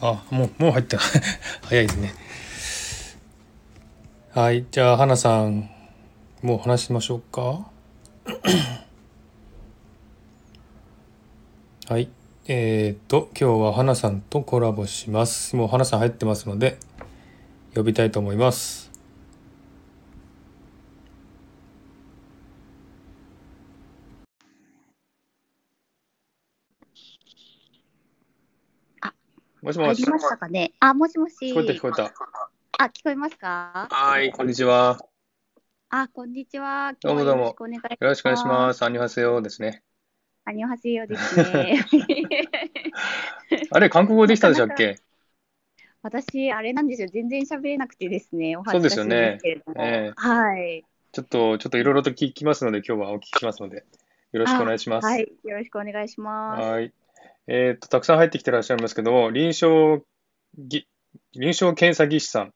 あ、もう、もう入った。早いですね。はい。じゃあ、花さん、もう話しましょうか。はい。えーっと、今日は花さんとコラボします。もう花さん入ってますので、呼びたいと思います。もしもし。入りましたかね？あ、もしもし。聞こえた聞こえた。あ、聞こえますか？はい、こんにちは。あ、こんにちは。どうもどうもよろしくお願いします。アニュハセヨですね。アニョハセヨですね。あれ、韓国語できたんでしたっけ？私、あれなんですよ。全然喋れなくてですね。おそうですよねええはい。ちょっと、ちょっといろいろと聞きますので、今日はお聞きしますので、よろしくお願いします。はい。よろしくお願いします。はい。えっと、たくさん入ってきてらっしゃいますけども、臨床ぎ、臨床検査技師さん、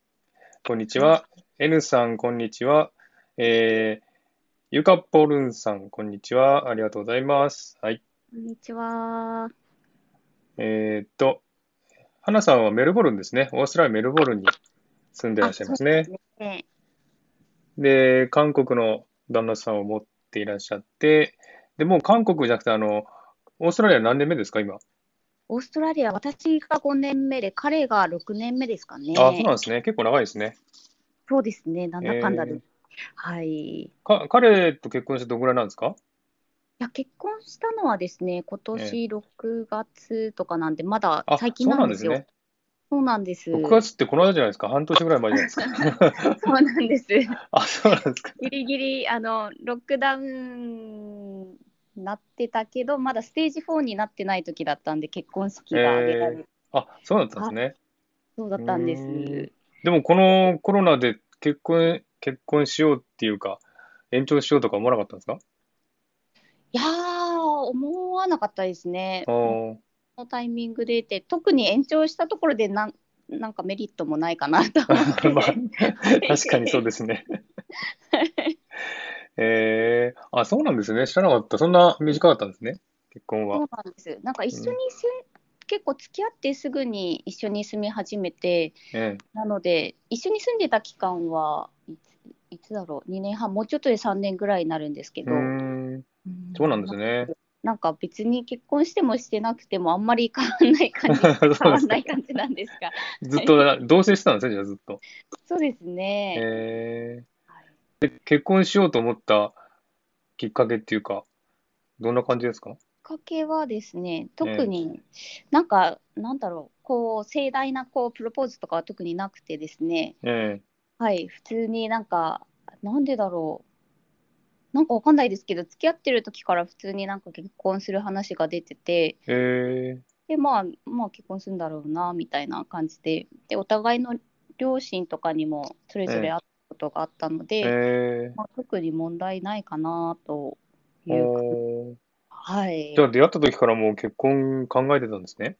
こんにちは。N さん、こんにちは。えー、ゆかぽるんさん、こんにちは。ありがとうございます。はい。こんにちは。えーっと、花さんはメルボルンですね。オーストラリア・メルボルンに住んでらっしゃいますね。で韓国の旦那さんを持っていらっしゃって、で、もう韓国じゃなくて、あの、オーストラリア何年目ですか、今？オーストラリア、私が5年目で、彼が6年目ですかね。あ、そうなんですね。結構長いですね。そうですね。なんだかんだで。えーはい。いか、彼と結婚してどのぐらいなんですか？や、結婚したのはですね、今年6月とかなんで、まだあ、最近なですよ。なんんですね。そうなんです。6月ってこの間じゃないですか？半年ぐらい前じゃないですか？そうなんです。あ、そうなんですか。ギリギリ、あの、ロックダウンなってたけど、まだステージ4になってない時だったんで、結婚式が挙げられる。あ、そうだったんですね。そうだったんです。でもこのコロナで結婚、結婚しようっていうか、延長しようとか思わなかったんですか？いやー、思わなかったですね。のタイミングでって、特に延長したところでなん、なんかメリットもないかなと思って。まあ、確かにそうですね。えー、あ、そうなんですね。知らなかった。そんな短かったんですね。結婚は。そうなんです。なんか一緒にせ、結構付き合ってすぐに一緒に住み始めて、えなので、一緒に住んでた期間はいつ、いつだろう、2年半、もうちょっとで3年ぐらいになるんですけえうど、うんそうなんですね。なんか別に結婚してもしてなくてもあんまり変わんない感じ、変わんない感じなんですが、ずっと同棲してたんですね、じゃあずっと。そうですね。えはいー、で、結婚しようと思ったきっかけっていうか、どんな感じですか？きっかけはですね、特になんか、なんだろう、こう、盛大なこうプロポーズとかは特になくてですね、えはい、普通になんか、なんでだろう。なんかわかんないですけど、付き合ってる時から普通になんか結婚する話が出てて、ー、え。で、まあ、まあ結婚するんだろうな、みたいな感じで、で、お互いの両親とかにもそれぞれ会ったことがあったのー、で、えまあ、特に問題ないかなといー、う、はいじゃ。あ出会った時からもう結婚考えてたんですね？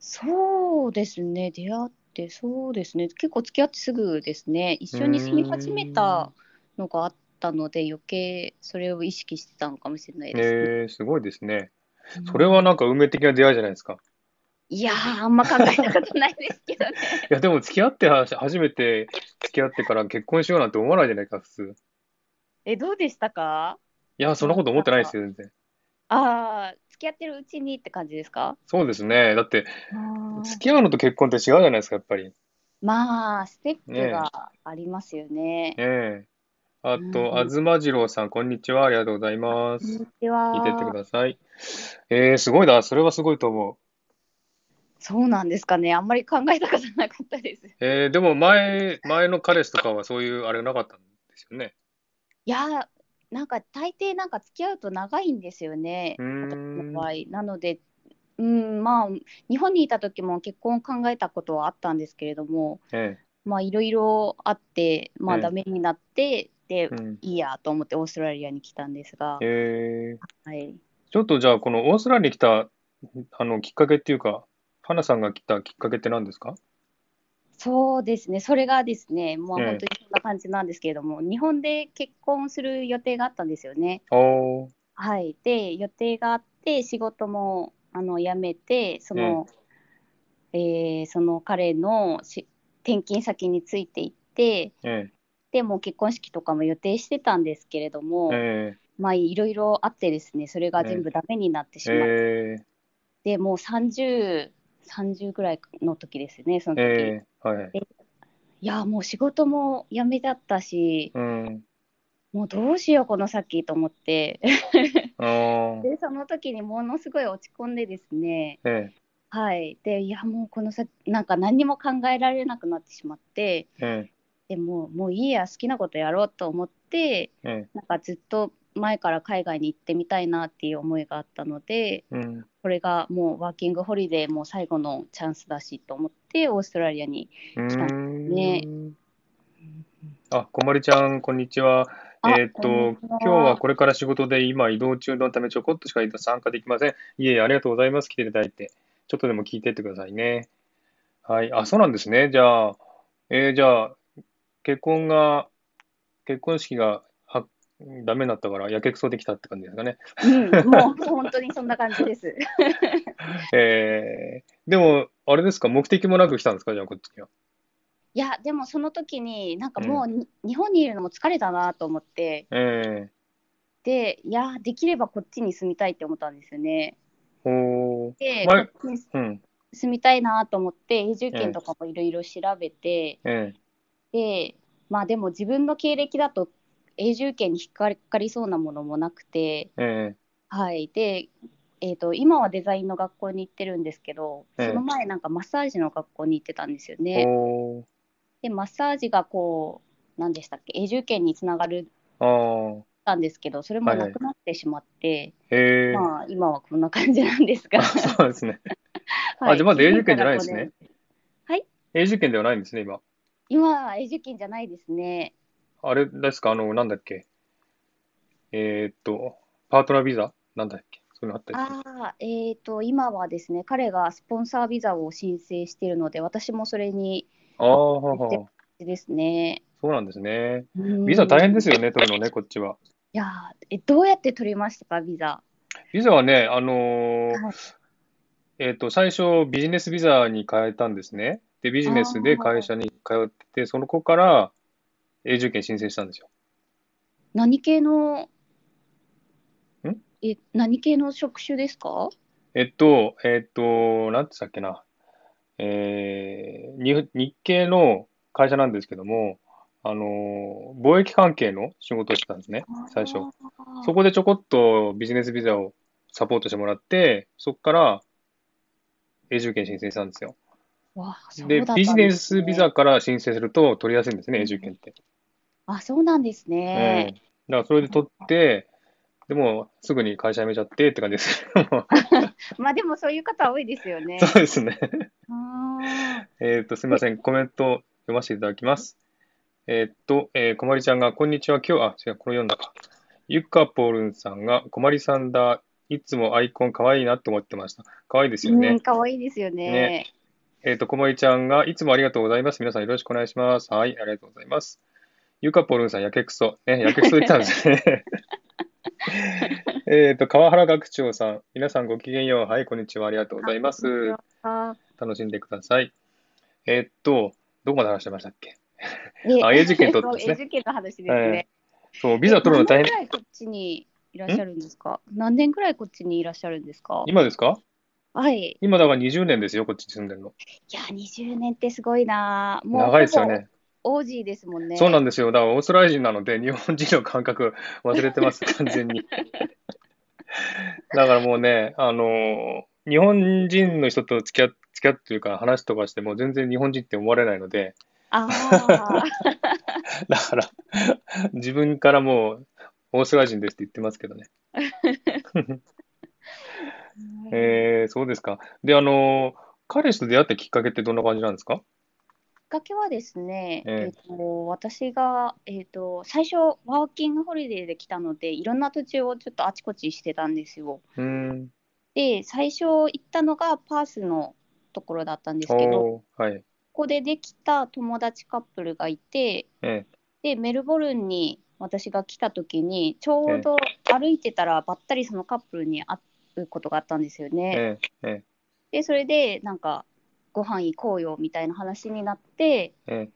そうですね、出会って、そうですね、結構付き合ってすぐですね、一緒に住み始めたのがあったので、余計それを意識してたのかもしれないですね。えー、すごいですね。うんそれはなんか運命的な出会いじゃないですか。いやー、あんま考えたことないですけどね。いや、でも付き合っては初めて付き合ってから結婚しようなんて思わないじゃないか、普通。え、どうでしたか？いや、そんなこと思ってないですよ、全然。ああ、付き合ってるうちにって感じですか？そうですね。だって、あ付き合うのと結婚って違うじゃないですか、やっぱり。まあ、ステップねがありますよね。ええ。あうんと、あずまじろうさん、こんにちは。ありがとうございます。こんにちは。聞いてってください。えー、すごいな。それはすごいと思う。そうなんですかね。あんまり考えたことなかったです。えー、でも前、前の彼氏とかはそういうあれなかったんですよね。いやー、なんか大抵なんか付き合うと長いんですよね。私の場合。なので、うん、まあ、日本にいた時も結婚を考えたことはあったんですけれども、えまあ、いろいろあって、まあ、ええダメになって、でえ。う、ん。いいやと思ってオーストラリアに来たんですが、えー、はい。ちょっとじゃあ、このオーストラリアに来た、あの、きっかけっていうか、花さんが来たきっかけって何ですか？そうですね、それがですね、もうええ。本当にそんな感じなんですけれども、日本で結婚する予定があったんですよね。はい。で、予定があって、仕事もあの辞めて、その、えーその彼のし転勤先について行ってえでもう結婚式とかも予定してたんですけれども、ええ。まあいろいろあってですねそれが全部ダメになってしえまって、えでもう3030ぐらいの時ですねその時、ええはい。いやもう仕事も辞めちゃったしうん。もうどうしようこの先と思って。でその時にものすごい落ち込んでですねえはいでいやもうこの先なんか何にも考えられなくなってしまってええでもうもういいや好きなことやろうと思ってええなんかずっと前から海外に行ってみたいなっていう思いがあったのでえうん。これがもうワーキングホリデーも最後のチャンスだしと思ってオーストラリアにう来たーんねあ、こまりちゃん、こんにちは。あえーっと、今日はこれから仕事で今移動中のためちょこっとしか参加できません。いえいえ、ありがとうございます。来ていただいて。ちょっとでも聞いてってくださいね。はい。あ、そうなんですね。じゃあ、えーじゃあ、結婚が、結婚式がはダメになったから、やけくそできたって感じですかね。うん、もう本当にそんな感じです。えーでも、あれですか、目的もなく来たんですか、じゃあ、こっちには。いやでもその時になんかもうに、日本にいるのも疲れたなと思って。えでいやできればこっちに住みたいって思ったんですよね。ー、ほで、前こっちにー、うん、住みたいなと思って永住権とかもいろいろ調べて、え。でまあでも自分の経歴だと永住権に引っかかりそうなものもなくてー、え。はい。で、えー、と今はデザインの学校に行ってるんですけどええ。その前なんかマッサージの学校に行ってたんですよー、ね。ほでマッサージがこう何でしたっけ？永住権につながるたんですけどそれもなくなってしまって、ー、えー、まあ今はこんな感じなんですが、あそうですね。はい。あ、じゃあまだ永住権じゃないですね。はい。永住権ではないんですね、今。今は永住権じゃないですねあれですか、あの、なんだっけ？えーっと、パートナービザ？なんだっけ？そういうのあったりする。ああえっ、と今はですね彼がスポンサービザを申請しているので私もそれにああ、はははですねそうなんですね。うんビザ大変ですよね、取るのね、こっちは。いやーえどうやって取りましたか？ビザビザはね、あのーはいえーっと、最初ビジネスビザに変えたんですね。で、ビジネスで会社に通ってて、その子から永住権申請したんですよ。何系のん？え何系の職種ですか？えっと、えっと、なんて言ったっけな。えー、日日系の会社なんですけども、あの、貿易関係の仕事をしてたんですね、最初。そこでちょこっとビジネスビザをサポートしてもらって、そこから永住権申請したんですよ。わあそうで、だったんビジネスビザから申請すると取りやすいんですね、永住権って。あそうなんですうん。ね、だからそれで取って、でもすぐに会社辞めちゃってって感じです。まあでもそういう方多いですよねそうですね。あえっと、すみません。コメント読ませていただきます。えっと、えー、こまりちゃんが、こんにちは。今日、あ、違う、これ読んだか。ゆかぽるんさんが、こまりさんだ。いつもアイコンかわいいなと思ってました。かわいいですーうんよね。可愛いですよねねえっと、こまりちゃんが、いつもありがとうございます。皆さんよろしくお願いします。はい、ありがとうございます。ゆかぽるんさん、やけくそ。ね、やけくそ言ってたんですね。えっと、川原学長さん、皆さんごきげんよう。はい、こんにちは。ありがとうございます。あ楽しんでください。えっと、どこまで話してましたっけ？えあ永住権取ったんですね永住権の話ですね。そう、ビザ取るの大変。何年ぐらいこっちにいらっしゃるんですか？何年ぐらいこっちにいらっしゃるんですか？今ですか？はい。今だから20年ですよ、こっちに住んでるの。いや、20年ってすごいなもう長いですよね。オージーですもんね。そうなんですよ。だからオーストラリア人なので、日本人の感覚忘れてます、完全に。だからもうね、あのー日本人の人と付き合っ付き合ってというか話とかしても全然日本人って思われないので、ああ。だから自分からもうオーストラリア人ですって言ってますけどね。えー、そうですか。で、あのー彼氏と出会ったきっかけってどんな感じなんですか？かけはですね、えええっと私が、えっと最初ワーキングホリデーで来たのでいろんな土地をちょっとあちこちしてたんですよ。で最初行ったのがパースのところだったんですけどはい。こでできた友達カップルがいてえでメルボルンに私が来た時にちょうど歩いてたらばったりそのカップルに会うことがあったんですよえ、ね。ええ、えでそれでなんかご飯行こうよみたいな話になってえ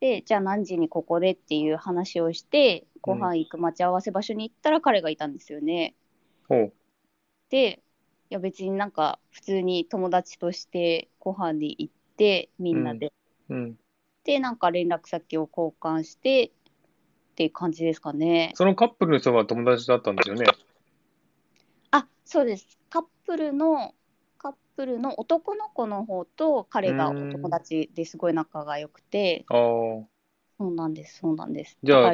でじゃあ何時にここでっていう話をしてご飯行く待ち合わせ場所に行ったら彼がいたんですよね。ほう。でいや別になんか普通に友達としてご飯に行ってみんなで、うん。でなんか連絡先を交換してっていう感じですかね。そのカップルの人は友達だったんですよね。あそうですカップルのプルの男の子の方と彼がお友達ですごい仲が良くて。ああ。そうなんですそうなんです。じゃあ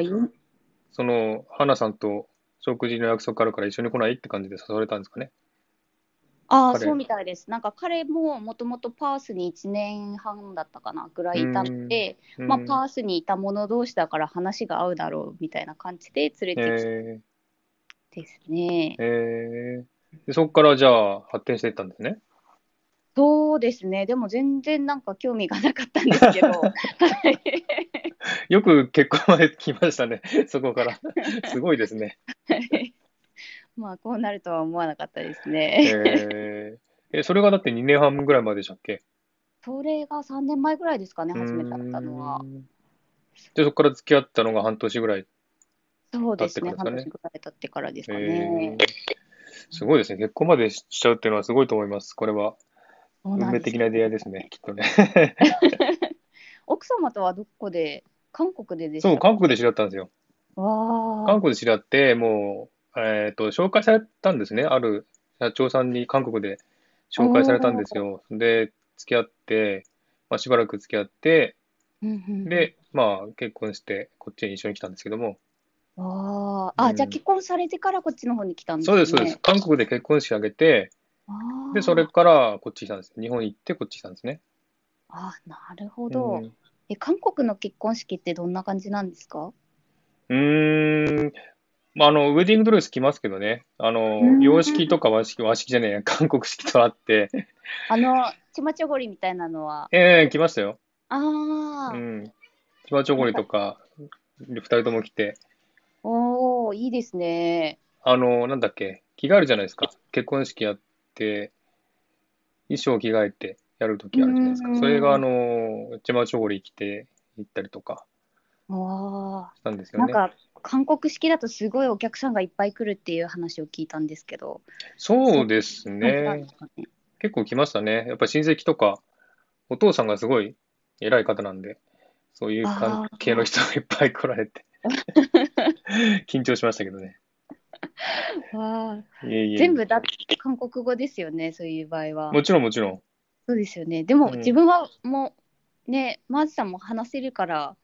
その、花さんと食事の約束あるから一緒に来ないって感じで誘われたんですかね？彼ああそうみたいです。なんか彼ももともとパースに1年半だったかなぐらいいたので、うん。まあ、パースにいた者同士だから話が合うだろうみたいな感じで連れてきてえ。ですね。ー、。え。ー、でそこからじゃあ発展していったんですね？そうですねでも全然なんか興味がなかったんですけど はいよく結婚まで来ましたね、そこから。すごいですね。まあこうなるとは思わなかったですえね。ー、え、それがだって2年半ぐらいまででしたっけ？それが3年前ぐらいですかね初めて会ったのはで、そこから付き合ったのが半年ぐらい。そうですね半年ぐらい経ってからですかえねー。すごいですね。結婚までしちゃうっていうのはすごいと思います。これは運命的な出会いですね、きっとね。奥様とはどこで韓国ででした？そう、韓国で知り合ったんですよ。韓国で知り合って、もう、えっと、紹介されたんですね。ある社長さんに韓国で紹介されたんですよ。で、付き合って、まあ、しばらく付き合って、で、まあ、結婚して、こっちに一緒に来たんですけども、わあ。あ、うんじゃあ結婚されてからこっちの方に来たんですね。そうです、そうです。韓国で結婚式挙げて、で、それからこっち来たんです。日本行ってこっち来たんですね。あ、なるほど。うんえ、韓国の結婚式ってどんな感じなんですか？うーん、まあ、あの、ウェディングドレス着ますけどね、あのう、ん洋式とか和式、和式じゃねえや、韓国式とあって、あの、ちまちょごりみたいなのは？ええ着ましたよ。ああ、うん。チマチョゴリとか、二人とも着て、おおいいですね。あの、なんだっけ、着替えるじゃないですか。結婚式やって、衣装着替えてやるときあるじゃないですか。うんそれが、あの、チマチョゴリ着て行ったりとかわしたんですあ、よね。なんか韓国式だとすごいお客さんがいっぱい来るっていう話を聞いたんですけど。そうですねね。結構来ましたね。やっぱり親戚とか、お父さんがすごい偉い方なんで、そういう関係の人がいっぱい来られて、緊張しましたけどね。わあ、いえいえ。全部だって韓国語ですよね、そういう場合は。もちろんもちろん。そうですよね。でもうん自分はもうね、マーズさんも話せるから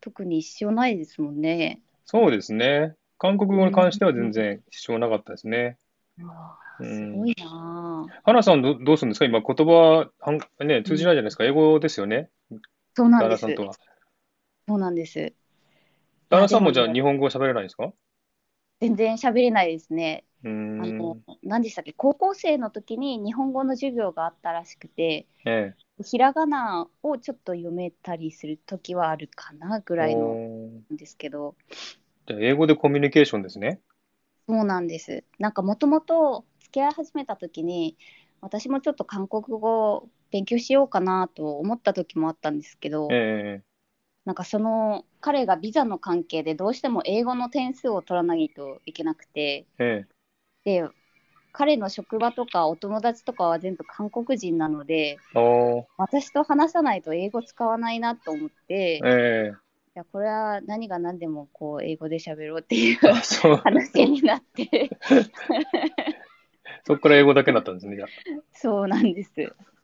特に支障ないですもんね。そうですね。韓国語に関しては全然支障なかったですね。うわあうんすごいなあ。花さんど、どうするんですか？今言葉はん、ね、通じないじゃないですか？英語ですよね？そうなんです。旦那さんとは。そうなんです。旦那さんもじゃあ日本語喋れないんですか？全然喋れないですね。あん。の、何でしたっけ、高校生の時に日本語の授業があったらしくて、えひらがなをちょっと読めたりする時はあるかなぐえ。らいのですけど、じゃあ英語でコミュニケーションですね。そうなんです。なんかもともと付き合い始めた時に、私もちょっと韓国語を勉強しようかなと思った時もあったんですけど、えなんかその彼がビザの関係でどうしても英語の点数を取らないといけなくて、え。えで、彼の職場とかお友達とかは全部韓国人なので。私と話さないと英語使わないなと思って、いえやこれは何が何でもこう英語で喋ろうっていう。話になって、そこから英語だけだったんですね、じゃそうなんです。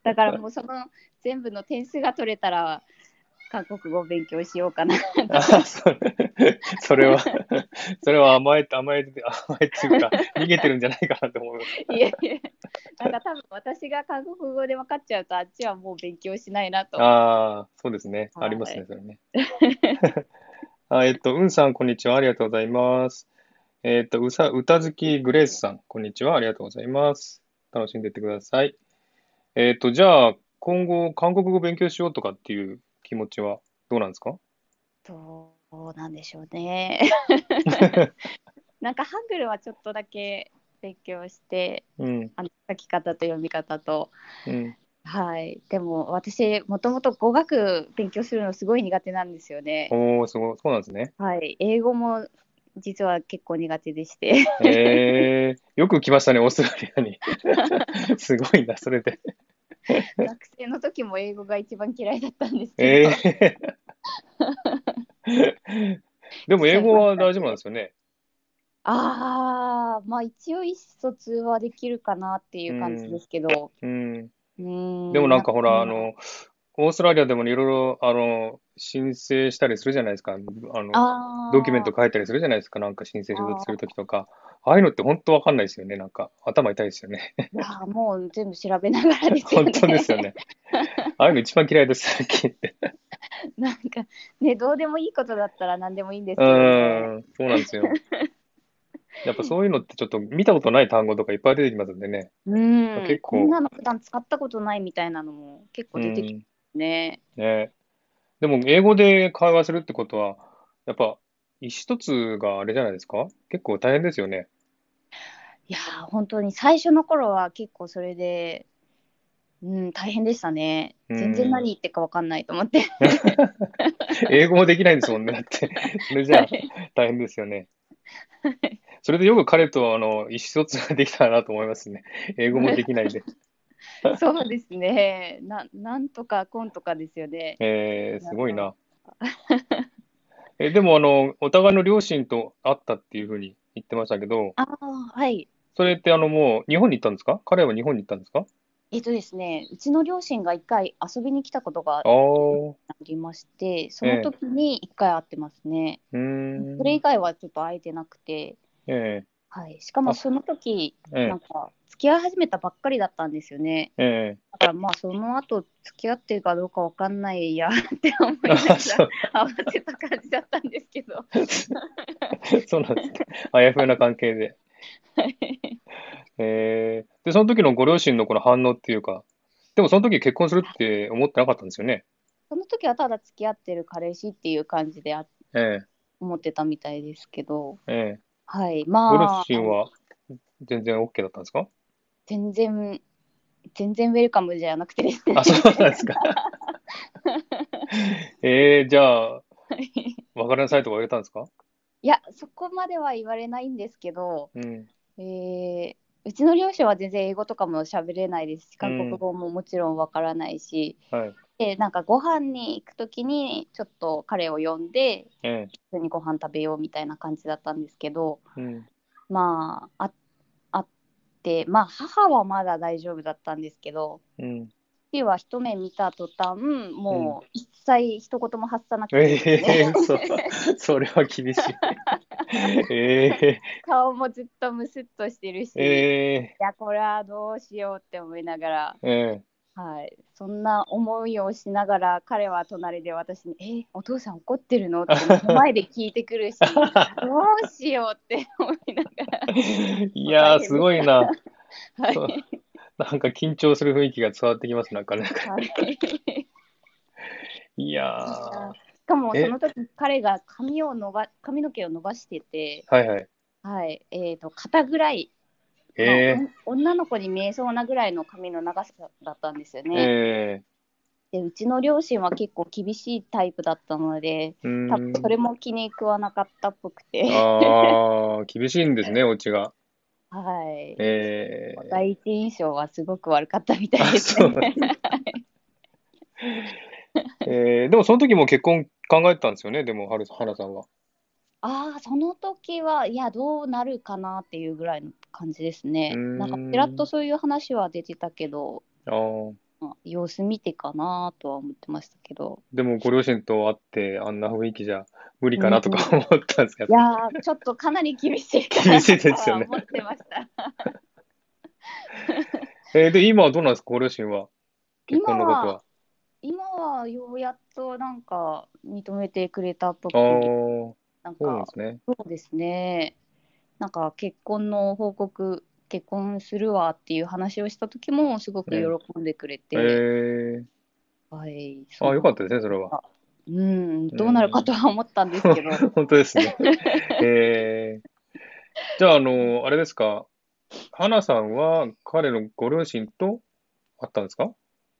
だからもうその全部の点数が取れたら、韓国語を勉強しようかな。あ。あ、そう。それは、それは甘えて、甘えて、甘えっていうか、逃げてるんじゃないかなと思う。いやいや、なんか多分私が韓国語で分かっちゃうと、あっちはもう勉強しないなと。ああ、そうですね。はいありますね、それね。あえっと、うんさん、こんにちは。ありがとうございます。えっと、うさ、歌好きグレースさん、こんにちは。ありがとうございます。楽しんでいってください。えっと、じゃあ、今後、韓国語勉強しようとかっていう気持ちはどうなんですか？どうなんでしょうね。なんかハングルはちょっとだけ勉強して、うん、あの書き方と読み方と。うん。はい。でも私、もともと語学勉強するのすごい苦手なんですよね。おお、すごい、そうなんですね。はい。英語も実は結構苦手でして。えー、よく来ましたね、オーストラリアに。すごいな、それで。学生の時も英語が一番嫌いだったんですけど。えー、でも英語は大丈夫なんですよね？ああ、まあ一応意思疎通はできるかなっていう感じですけど。うん。うーん。でもなんかほら、あなの、オーストラリアでもいろいろ、あの、申請したりするじゃないですか。あの、あードキュメント書いたりするじゃないですか。なんか申請するときとか。ああいうのって本当わかんないですよね。なんか、頭痛いですよね。いやーもう全部調べながらですよね。本当ですよね。ああいうの一番嫌いです、さっき言って。なんかね、どうでもいいことだったら何でもいいんですうけど、ね、ーん、そうなんですよ。やっぱそういうのってちょっと見たことない単語とかいっぱい出てきますんでね。うん、結構こんなの普段使ったことないみたいなのも結構出てきうんますね。ね。でも、英語で会話するってことは、やっぱ、意思疎通があれじゃないですか？結構大変ですよね。いやー、本当に最初の頃は結構それで、うん、大変でしたね。うん全然何言ってるか分かんないと思って。英語もできないんですもんね。だって、それじゃあ大変ですよね。それでよく彼とあの意思疎通ができたなと思いますね。英語もできないで。そうですね。ななんとかコンとかですよね。えー、すごいな。え、でもあの、お互いの両親と会ったっていうふうに言ってましたけど、ああ、はい。それってあのもう日本に行ったんですか？彼は日本に行ったんですか？えっとですね、うちの両親が一回遊びに来たことがありまして、その時に一回会ってますね。ーん。それ以外はちょっと会えてなくて、えはい、しかもその時えええなんか付き合い始めたばっかりだったんですよね。ええだからまあその後付き合ってるかどうかわかんないや って思いなあ、がらそう、合わせた感じだったんですけど。そうなんですね。あやふやな関係で。えー、で、その時のご両親のこの反応っていうか、でもその時結婚するって思ってなかったんですよね。その時はただ付き合ってる彼氏っていう感じであえ思ってたみたいですけど、ええはい、えごま両あ、親は全然 OK だったんですか？全然、全然ウェルカムじゃなくてですね。あ、そうなんですか。えー、じゃあ、別れなさいとか言われたんですか？いや、そこまでは言われないんですけど、うん。えーうちの両親は全然英語とかも喋れないですし、韓国語ももちろんわからないし、はい。でなんかご飯に行くときにちょっと彼を呼んでえ普通にご飯食べようみたいな感じだったんですけどえうん。まあああってまあ母はまだ大丈夫だったんですけどうん。父は一目見た途端もう一切一言も発さなくてですえね、えそそれは厳しい。え顔もずっとムスッとしてるし、ー、えいやこれはどうしようって思いながらー、えはい、そんな思いをしながら彼は隣で私に「えお父さん怒ってるの?」って前で聞いてくるし どうしよう？って思いながら、ー、いやー、すごいな。はい。なんか緊張する雰囲気が伝わってきます、なんか。ね。はい、しいやー、かもえ？その時彼が髪を伸ば髪の毛を伸ばしてて、はいはい。はい。えー、と肩ぐらい、えまあお女の子に見えそうなぐらいの髪の長さだったんですよー、ね。えでうちの両親は結構厳しいタイプだったのでー、うーん多分それも気に食わなかったっぽくて。ああ、厳しいんですね、お家が。はい。えー、第一印象はすごく悪かったみたいですね。えー、でもその時も結婚考えてたんですよね、でも、はる、花さんは。ああ、その時は、いや、どうなるかなっていうぐらいの感じですね。んなんか、ちらっとそういう話は出てたけど、まあ様子見てかなとは思ってましたけど。でもご両親と会ってあんな雰囲気じゃ無理かなとか思ったんですけど。いやー、ちょっとかなり厳しいか厳なしいですよねとは思ってました。えーで、今はどうなんですか、ご両親は？結婚のことは。今はようやっとなんか認めてくれたっぽくああ、て、そなんうなんかですね。そうですね。なんか結婚の報告、結婚するわっていう話をした時もすごく喜んでくれて、えー、はい。ああ、よかったた。ですね、それは。うん、どうなるかとは思ったんですけど、本当ですね。えー、じゃあ、あの、あれですか、花さんは彼のご両親と会ったんですか？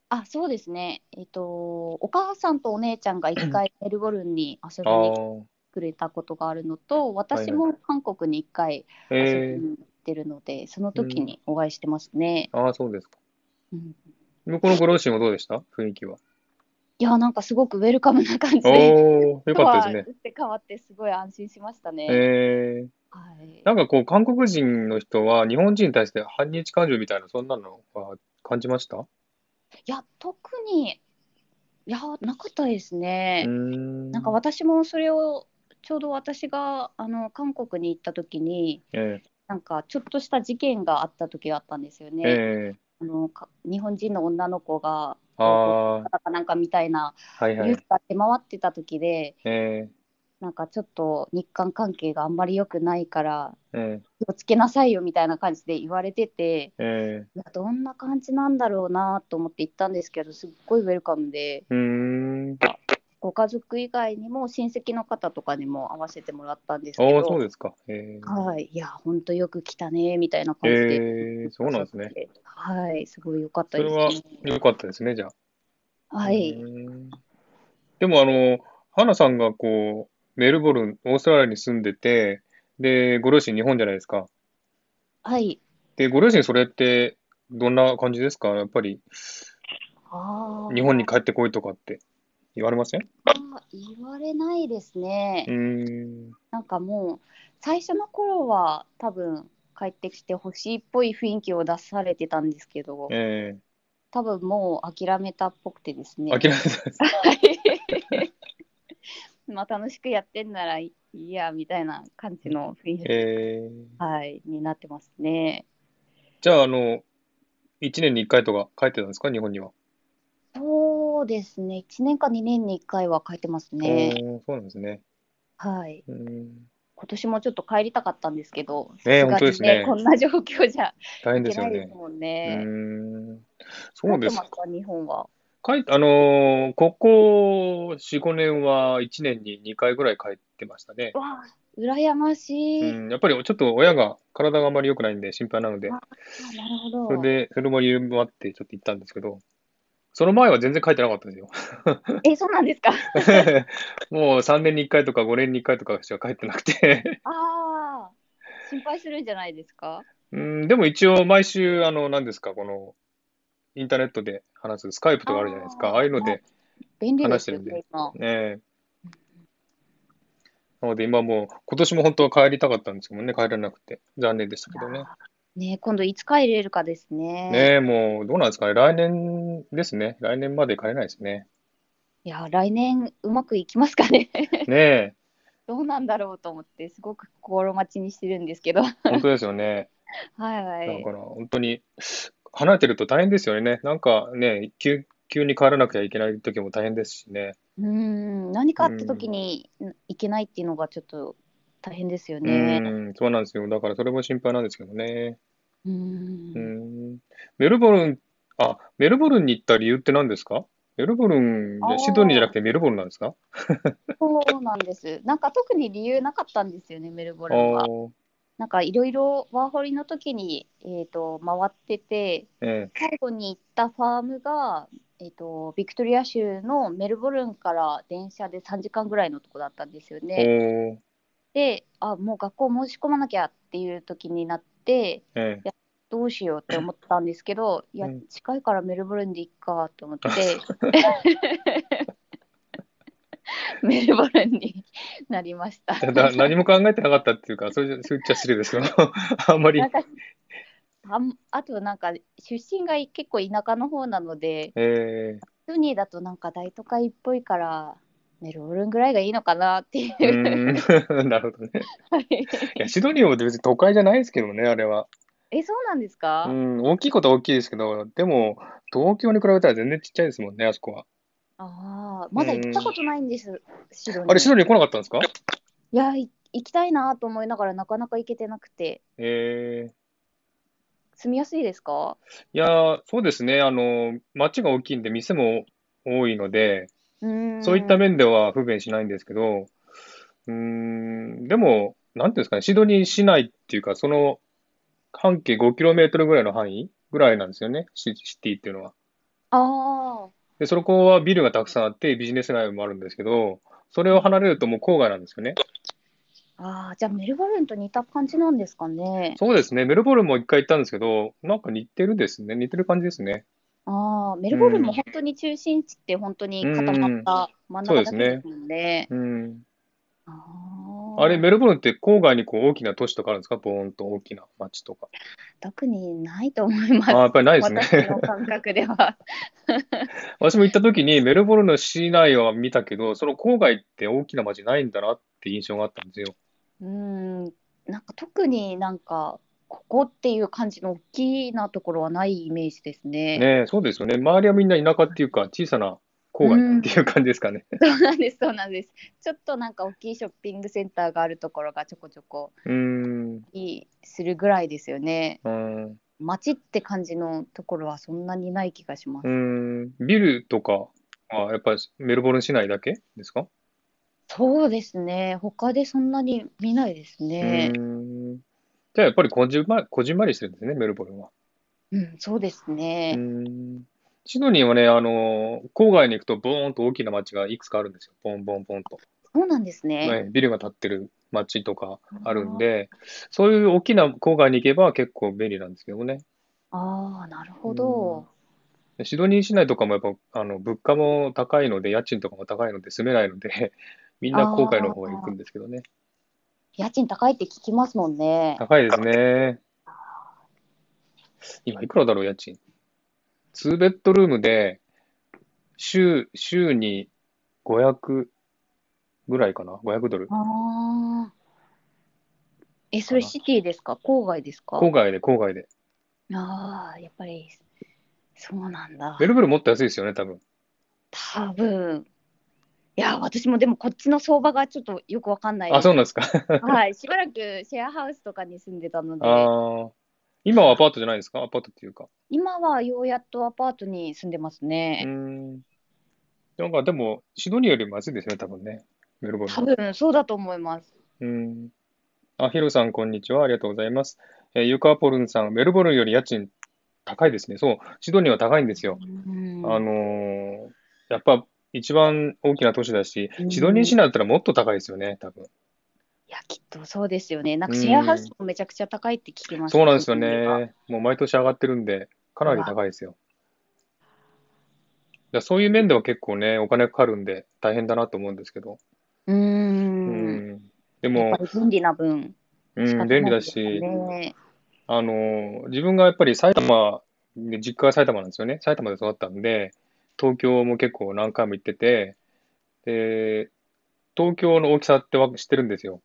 あ、そうですね。えっと、お母さんとお姉ちゃんが一回メルボルンに遊びあにくれたことがあるのと、私も韓国に一回遊び行ってるので、その時にお会いしてますね。ー、ああ、そうですか。うん向こうのご両親はどうでした？雰囲気は。いや、なんかすごくウェルカムな感じで、おー、よかったですねって変わってすごい安心しましたね。えー、はい、なんかこう、韓国人の人は日本人に対して反日感情みたいな、そんなのは感じました？ういや、特に、いや、なかったですねー。ん。なんか私もそれを、ちょうど私があの韓国に行った時に、えなんかちょっとした事件があった時があったんですよー、ね。えー、あのか日本人の女の子が、あなんかなんかみたいな。ニュースが出回ってた時で、えなんかちょっと日韓関係があんまり良くないから、ー、え。気をつけなさいよみたいな感じで言われてて、ー、え。いやどんな感じなんだろうなと思って行ったんですけど、すっごいウェルカムで。ご家族以外にも親戚の方とかにも会わせてもらったんですけああ、ど、そうですか。えー、はい、いや、本当よく来たねみたいな感じで、えー、そうなんですね。。はい、すごい良かったそれはですね。良かったですね、じゃあ。はい、でも、あの、花さんがこう、メルボルン、オーストラリアに住んでて、で、ご両親日本じゃないですか。はい。で、ご両親それってどんな感じですか？やっぱり日本に帰ってこいとかって言われません？あー言われないですね。うーん。なんかもう、最初の頃は多分帰ってきてほしいっぽい雰囲気を出されてたんですけど、え多分もう諦めたっぽくてですね。え諦めたまあ楽しくやってんならいいやみたいな感じの雰囲気、えー、はい、になってますね。じゃあ、あの、1年に1回とか帰ってたんですか？日本には。そうですね、1年か2年に1回は帰ってますね。そうなんですね。はい。うーん。今年もちょっと帰りたかったんですけど、ね本当ですねこんな状況じゃ大変いですよねけないです。もんうね。そうですか、日本は？帰っあのーここ4、5年は1年に2回ぐらい帰ってましたね。わあ、羨ましい。うん、やっぱりちょっと親が体があまり良くないんで心配なので、あなるほど。それで、それも理由もあってちょっと行ったんですけど、その前は全然帰ってなかったんですよ。え、そうなんですか？もう3年に1回とか5年に1回とかしか帰ってなくて、ああ、心配するんじゃないですか？うん、でも一応毎週、あの、何ですか、この、インターネットで話すスカイプとかあるじゃないですか。あーああいうので、話してるんね、今。ねなので今もう、今年も本当は帰りたかったんですけどね、帰れなくて。残念でしたけどね。ね今度いつ帰れるかですね。ねえ、もう、どうなんですかね。来年ですね。来年まで帰れないですね。いや、来年うまくいきますかね。ねえ、どうなんだろうと思って、すごく心待ちにしてるんですけど。はい本当ですよね。はい。だから、本当に、離れてると大変ですよね。なんかね、急、急に帰らなきゃいけない時も大変ですしね。うーん、何かあった時にいけないっていうのがちょっと大変ですようね。ん、そうなんですよ。だからそれも心配なんですけどね。うー。うんん。メルボルン、あ、メルボルンに行った理由って何ですか？メルボルンで、シドニーじゃなくてメルボルンなんですか？そうなんです。なんか特に理由なかったんですよね、メルボあルンは。ーなんかいろいろワーホリの時に、えー、と回ってて、え最後に行ったファームが、えー、とビクトリア州のメルボルンから電車で3時間ぐらいのとこだったんですよえ、ね。で、あ、もう学校申し込まなきゃっていう時になって、ええ、どうしようって思ったんですけど、いやうん、近いからメルボルンで行っかと思って、メルボルンになりました。だ何も考えてなかったっていうか、それそう言っちゃ失礼ですけど、あんまり。あんあとなんか出身が結構田舎の方なので、え。シドニーだとなんか大都会っぽいから、メルボルンぐらいがいいのかなっていう。え、う なるほどね。いや、シドニーも別に都会じゃないですけどね、あれは。え、そうなんですか、うん、大きいことは大きいですけど、でも、東京に比べたら全然ちっちゃいですもんね、あそこは。ああ、まだ行ったことないんです、シドニー。あれ、シドニー来なかったんですか？いや、い行きたいなと思いながらなかなか行けてなくて、ええ住みやすいですか？いやー、そうですね。あの、街が大きいんで、店も多いので。そういった面では不便しないんですけど、うーん、でも、なんていうんですかね、シドニー市内っていうか、その半径 5km ぐらいの範囲ぐらいなんですよね、シ、シティっていうのは。あで、そこはビルがたくさんあって、ビジネス街もあるんですけど、それを離れるともう郊外なんですよね。あ、ああ、じゃあメルボルンと似た感じなんですかね。そうですね。メルボルンも一回行ったんですけど、なんか似てるですね。似てる感じですね。ああ、メルボルンも本当に中心地って本当に固まった真ん中だけですもんね。うん。ああれ、メルルボルンって郊外にこう大きな都市とかあるんですか？ボーンと大きな街とか。特にないと思います。ああ、やっぱりないですね。私の感覚では。私も行った時にメルボルンの市内は見たけど、その郊外って大きな街ないんだなって印象があったんですよ。うん、なんか特になんか、ここっていう感じの大きなところはないイメージですね。ねえ、そうですよね。周りはみんな田舎っていうか、小さな郊外っていう感じですかね。そうなんです、そうなんです。ちょっとなんか大きいショッピングセンターがあるところがちょこちょこう。いいするぐらいですよね。うん。街って感じのところはそんなにない気がします。うーん。ビルとかはやっぱりメルボルン市内だけですか？そうですね。他でそんなに見ないですうね。ーん。じゃあやっぱりこじんま、こじんまりしてるんですね、メルボルンは。うん、そうですね。ん。シドニーはね、あの、郊外に行くとボーンと大きな街がいくつかあるんですよ。ボンボンボンと。そうなんですね。ね、ビルが建ってる街とかあるんで、そういう大きな郊外に行けば結構便利なんですけどね。ああ、なるほど。でシドニー市内とかもやっぱ、あの、物価も高いので、家賃とかも高いので住めないので、みんな郊外の方が行くんですけどね。家賃高いって聞きますもんね。高いですね。今いくらだろう、家賃？2ベッドルームで、週、週に500ぐらいかな ?500 ドル。ああ。え、それシティですか？郊外ですか？郊外で、郊外で。ああ、やっぱり、そうなんだメ。ルブルンもっと安いですよね、多分。多分。いや、私もでもこっちの相場がちょっとよくわかんないであ、す。そうなんですか。はい、しばらくシェアハウスとかに住んでたので、ああ。今はアパートじゃないですか？アパートっていうか。今はようやっとアパートに住んでますね。ん。なんかでも、シドニーよりも安いですね、多分ね。メルボルン多は。分そうだと思います。うん。あ、ヒロさん、こんにちは。ありがとうございます。えーユカポルンさん、メルボルンより家賃高いですね。そう、シドニーは高いんですよ。うんあのーやっぱ一番大きな都市だしう、んシドニー市内だったらもっと高いですよね、多分。いや、きっとそうですよね。なんかシェアハウスもめちゃくちゃ高いって聞きますそうなんですよね。もう毎年上がってるんで、かなり高いですよ。だそういう面では結構ね、お金かかるんで大変だなと思うんですけど。うんん。でも便利な分、うん、便利だし、ね。あのー、自分がやっぱり埼玉で、実家が埼玉なんですよね。埼玉で育ったんで、東京も結構何回も行ってて、で、東京の大きさってわ知ってるんですよ。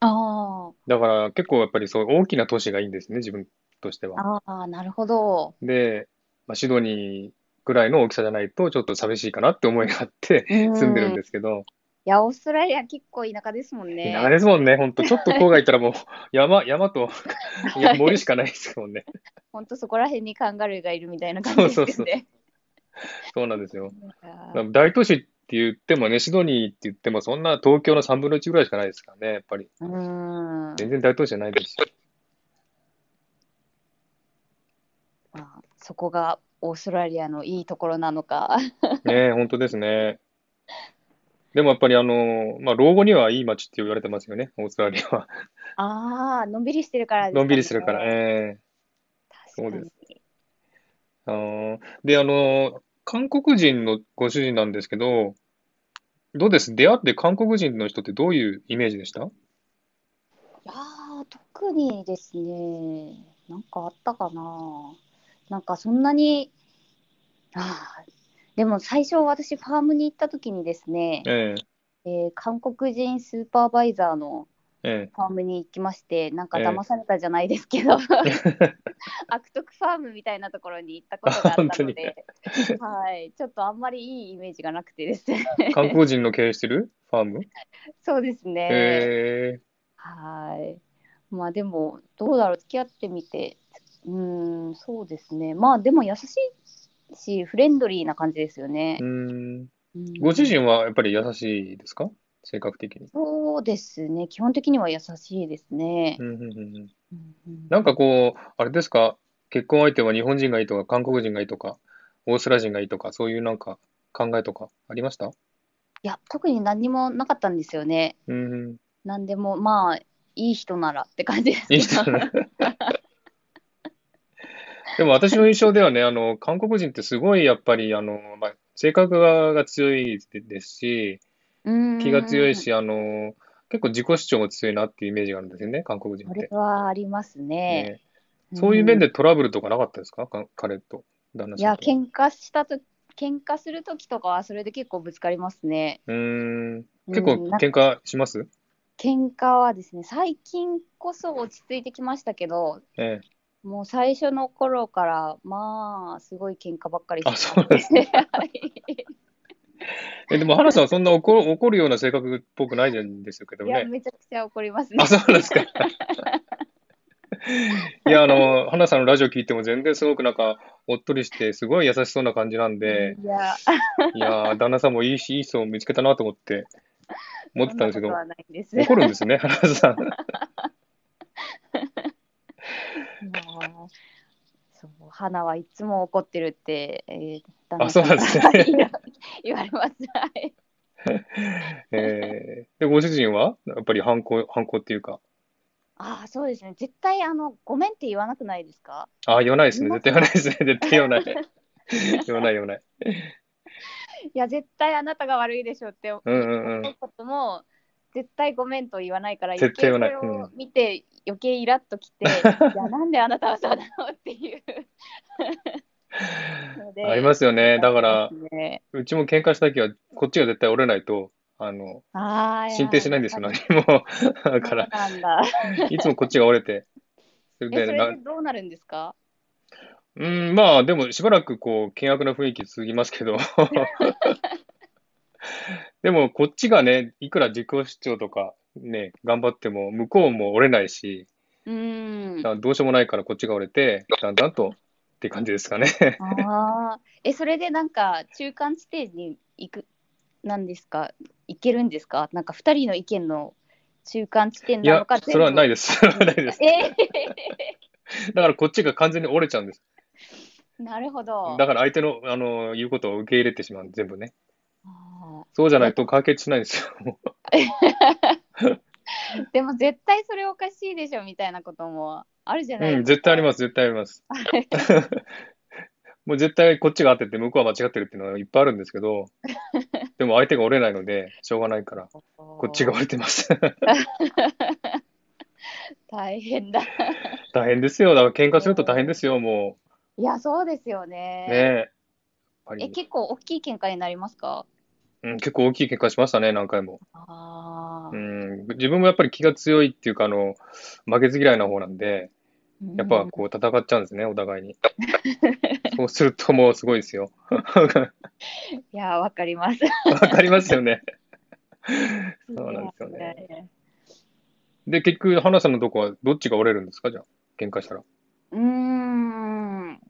あだから結構やっぱりそう大きな都市がいいんですね、自分としては。あ、ああ、なるほど。で、まあ、シドニーぐらいの大きさじゃないとちょっと寂しいかなって思いがあってうん住んでるんですけど、いや、オーストラリア結構田舎ですもんね。田舎ですもんね、ほんと。ちょっと郊外行ったらもう 山、山と いや森しかないですもんね。ほんとそこら辺にカンガルーがいるみたいな感じですよね。そうそうそう なんですよ。大都市って言ってもね、シドニーって言ってもそんな東京の3分の1ぐらいしかないですからね、やっぱり。うーん。全然大都市じゃないですし。まあ、そこがオーストラリアのいいところなのか。ねえ、本当ですね。でもやっぱりあの、まあ、老後にはいい街って言われてますよね、オーストラリアは。ああ、のんびりしてるからですかね。のんびりするから。ええ確かに。そうですあーで、あの、韓国人のご主人なんですけど、どうです？出会って韓国人の人ってどういうイメージでした？いやー、特にですね、なんかあったかな。なんかそんなに、あーでも最初私ファームに行った時にですね、ええ。ー韓国人スーパーバイザーのええ。ファームに行きまして、なんかええ。騙されたじゃないですけど、悪徳ファームみたいなところに行ったことがあったので、はい、ちょっとあんまりいいイメージがなくてですね。え韓国人の経営してる？ファーム？そうですね。えはい。まあでも、どうだろう、付き合ってみて、うーん、そうですね。まあでも優しいし、フレンドリーな感じですよね。うん。ご主人はやっぱり優しいですか？性格的に。そうですね。基本的には優しいですねう。んうんうんうんうんうんなんかこう、あれですか、結婚相手は日本人がいいとか、韓国人がいいとか、オーストラリア人がいいとか、そういうなんか考えとかありました？いや、特に何にもなかったんですよね。うん。なんでも、まあ、いい人ならって感じです。いい人ならでも私の印象ではね、あの、韓国人ってすごいやっぱり、あの、まあ、性格がが強いですし、うん気が強いし、あの、結構自己主張が強いなっていうイメージがあるんですよね、韓国人それ。はありますね。ねそういう面で。でトラブルとかなかったですか？か彼と、旦那いや、さんと。喧嘩したと、喧嘩するときとかは、それで結構ぶつかりますね。うーん。結構うんなん喧嘩します？喧嘩はですね、最近こそ落ち着いてきましたけど、ええ。もう最初の頃から、まあ、すごい喧嘩ばっかりしてあそうなんですね。はいえ、でも、花さんはそんな怒る怒るような性格っぽくないんですけどいや、ね。めちゃくちゃ怒りますねあ、。そうなんですか。いや、あの、花さんのラジオ聞いても全然すごくなんか、おっとりして、すごい優しそうな感じなんで、いや、いやー、旦那さんもいいし、いい人を見つけたなと思って、思ってたんですけど。怒るんですね、花さん。まあそう、花はいつも怒ってるって、えー、旦あ、そうんなんですね。言われます。はい。えー、で、ご主人は？やっぱり反抗、反抗っていうか、ああ、そうですね。絶対、あの、ごめんって言わなくないですか？あ、言わないですね。絶対言わないですね。絶対言わない。言わない、言わない。いや、絶対あなたが悪いでしょって思うんうんうんうことも、絶対ごめんと言わないから、絶対言わない余計それを見て、余計イラッときて、いや、なんであなたはそうなのっていう。ありますよね。だから、ね、うちも喧嘩した時は、こっちが絶対折れないと、あの、あー進展しないんですよ、や何も。だから。いつもこっちが折れて、それで、なれでどうなるんですか？うん、まあ、でもしばらくこう、険悪な雰囲気続きますけど、でも、こっちがね、いくら自己主張とかね、頑張っても、向こうも折れないし、うーんどうしようもないからこっちが折れて、だんだんとって感じですかね。ああ。え、それでなんか、中間地点に行く、なんですか？行けるんですか？なんか、二人の意見の中間地点いやなのか、それはないでです。それはないです。えだからこっちが完全に折れちゃうんです。ー、なるほど。だから相手の、あの、言うことを受け入れてしまう、全部ね。あそうじゃないと解決しないんですよ。ー でも絶対それおかしいでしょみたいなこともあるじゃないうん、ですか。絶対あります、絶対あります。もう絶対こっちが合ってて、向こうは間違ってるっていうのはいっぱいあるんですけど、でも相手が折れないので、しょうがないから、こっちが折れてます。大変だ。大変ですよ。だから喧嘩すると大変ですよ、もいや、そうですよう。ね。ねえ。え、り、結構大きい喧嘩になりますか？うん、結構大きい喧嘩しましたね、何回も。ああ、うん、自分もやっぱり気が強いっていうか、あの、負けず嫌いな方なんで、やっぱこう戦っちゃうんですね、お互いに。そうするともうすごいですよ。いや、わかります。わかりますよね。そうなんですよね。ね。で、結局、花さんのとこはどっちが折れるんですかじゃあ、喧嘩したら。うーん。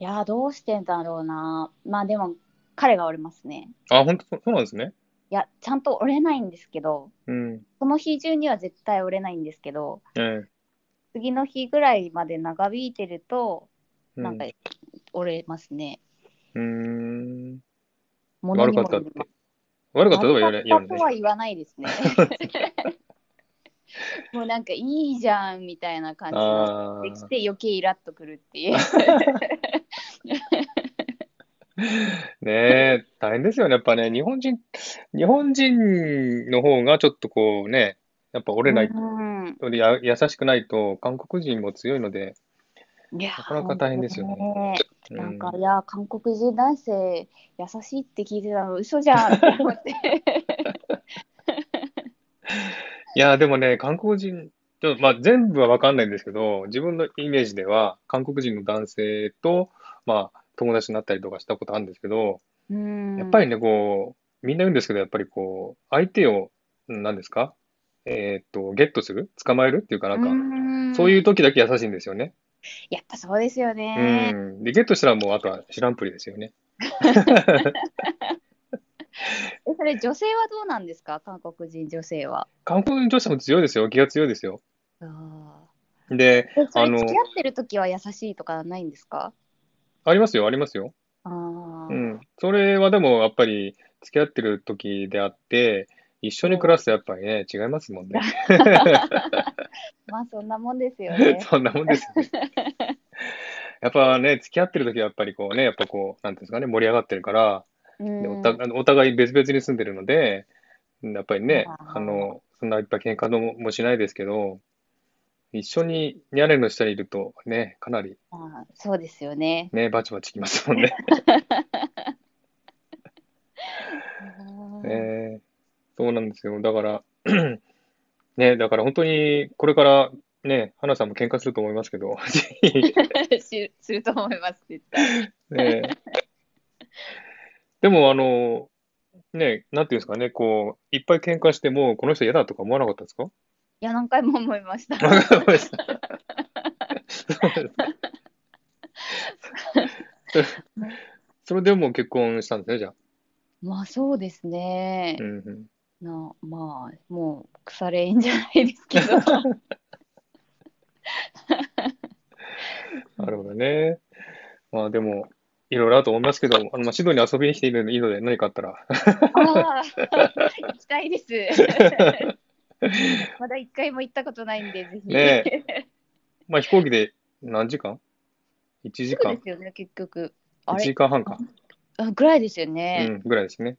いや、どうしてんだろうな。まあでも、彼が折れますね。あ、本当そうそうなんですね。いや、ちゃんと折れないんですけど、うん。その日中には絶対折れないんですけど、え次の日ぐらいまで長引いてると、え。なんか折れますね。うん。悪かったって。悪かった？とは言わない悪。かったとは言わないですね。もうなんかいいじゃんみたいな感じになあってきて余計イラッとくるっていう。あ。ねえ、大変ですよね。やっぱね、日本人、日本人の方がちょっとこうね、やっぱ折れない、うんや優しくないと、韓国人も強いので、いやなかなか大変ですよね本当うんなんか、いや、韓国人男性、優しいって聞いてたの、嘘じゃん って思って。いや、でもね、韓国人、ちょまあ、全部は分かんないんですけど、自分のイメージでは、韓国人の男性と、まあ、友達になったりとかしたことあるんですけど、うんやっぱりね、こう、みんな言うんですけど、やっぱりこう、相手を、うん何ですか？えーっと、ゲットする？捕まえるっていうかなんか、んそういう時だけ優しいんですよね。やっぱそうですようね。ん。で、ゲットしたらもう、あとは知らんぷりですよね。え、それ女性はどうなんですか？韓国人女性は。韓国人女性も強いですよ。気が強いですよ。あで、あのれ付き合ってる時は優しいとかないんですか？ありますよ、ありますよ。あうん。それはでも、やっぱり、付き合ってる時であって、一緒に暮らすとやっぱりね、違いますもんね。まあそんなもんですよね。そんなもんですよね。やっぱね、付き合ってる時はやっぱりこうね、やっぱこう、なんていうんですかね、盛り上がってるから、うんでおたお互い別々に住んでるので、やっぱりね、あーあの、そんないっぱい喧嘩ももしないですけど、一緒に屋根の下にいるとね、かなりまあそうですよね。ね、バチバチきますもんね。えーそうなんですよ。だから、ね、だから本当にこれからね、花さんも喧嘩すると思いますけど、ぜ ひしすると思います、絶対。ねでも、あの、ね、なんていうんですかね、こう、いっぱい喧嘩しても、この人嫌だとか思わなかったですか？いや、何回も思いました。そうですか。それでもう結婚したんですね、じゃあ。まあそうですねう。んうんなまあ、もう腐れ縁じゃないですけど。なるほどね。まあでも、いろいろあると思いますけど、あのまあシドニー遊びに来ているのでいいので、何かあったら。ああ、行きたいです。まだ一回も行ったことないんで、ぜひ。ね まあ飛行機で何時間 ?1 時すぐで間すよね、結局。あ ?1 れ時間半か。あぐらいですようね。ん、ぐらいですね。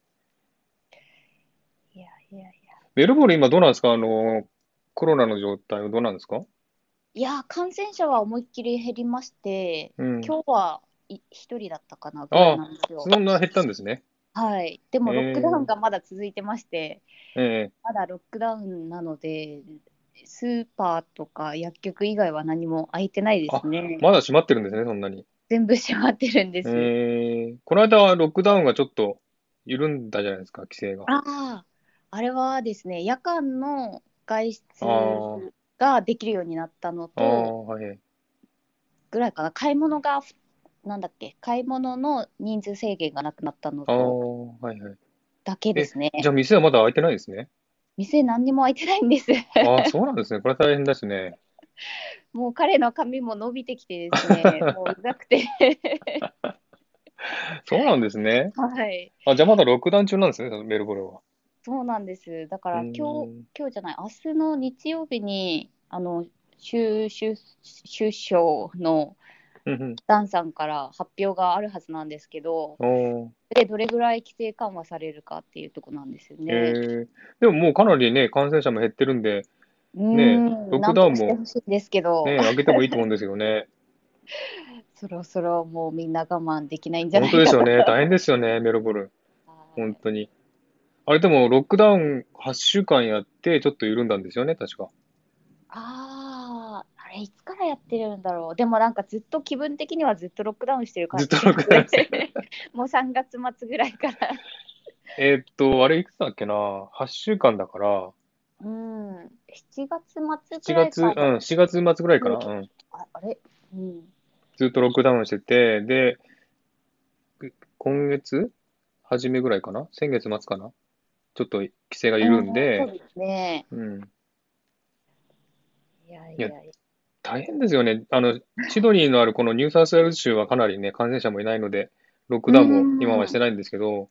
いやいやいや。メルボルン今どうなんですか？あの、コロナの状態はどうなんですか？いや、感染者は思いっきり減りまして、うん。今日はい一人だったかなぐらいなんですよ。そんな減ったんですね。はい。でも、ロックダウンがまだ続いてまして、えまだロックダウンなので、スーパーとか薬局以外は何も開いてないですねえ。まだ閉まってるんですね、そんなに。全部閉まってるんです。ええこの間はロックダウンがちょっと緩んだじゃないですか、規制が。ああ、あれはですね、夜間の外出ができるようになったのと、はい。ぐらいかな、買い物が、なんだっけ、買い物の人数制限がなくなったのああ、とはいはい。だけですね。じゃあ店はまだ開いてないですね？店何にも開いてないんです。ああ、そうなんですね。これは大変ですね。もう彼の髪も伸びてきてですね、もううざくて。そうなんですね。はい。あ、じゃあまだロックダウン中なんですね、メルボルンは。そうなんです。だからうん今日、今日じゃない、明日の日曜日に、あの、州首首相の。ダンさんから発表があるはずなんですけど、で、どれぐらい規制緩和されるかっていうとこなんですよえね。ー、でももうかなりね、感染者も減ってるんで、ねん、ロックダウンもね、開けてもいいと思うんですよね。そろそろもうみんな我慢できないんじゃな本いかと。当ですよね。大変ですよね、メルボル本当に。あれでも、ロックダウン8週間やって、ちょっと緩んだんですよね、確か。ああ、あれいつからやってるんだろう？でもなんかずっと気分的にはずっとロックダウンしてる感じずっとロックダウンしてる。もう3月末ぐらいから。えーっと、あれいくつだっけな ?8 週間だから、うん、7月末ぐ7月、らいかうん、4月末ぐらいかな。うん。ああれ、うん、ずっとロックダウンしてて、で、今月初めぐらいかな？先月末かな？ちょっと規制が緩みそうで、ですね。うん。いやいやいや。大変ですよね。あの、シドニーのあるこのニューサウスウェールズ州はかなりね、感染者もいないので、ロックダウンも今はしてないんですけど、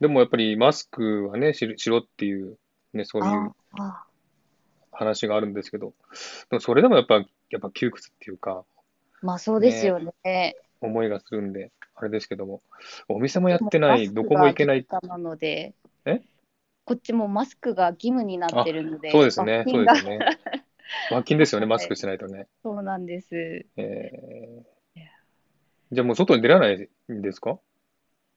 でもやっぱりマスクはね、しろしろっていう、ね、そういう話があるんですけど、でもそれでもやっぱ、やっぱ窮屈っていうか、まあそうですよね。思いがするんで、あれですけども、お店もやってない、どこも行けない。なので、え？こっちもマスクが義務になってるので、そうですね、そうですね。罰金ですよね、マスクしてないとね。そうなんです。えーじゃあもう外に出られないんですか？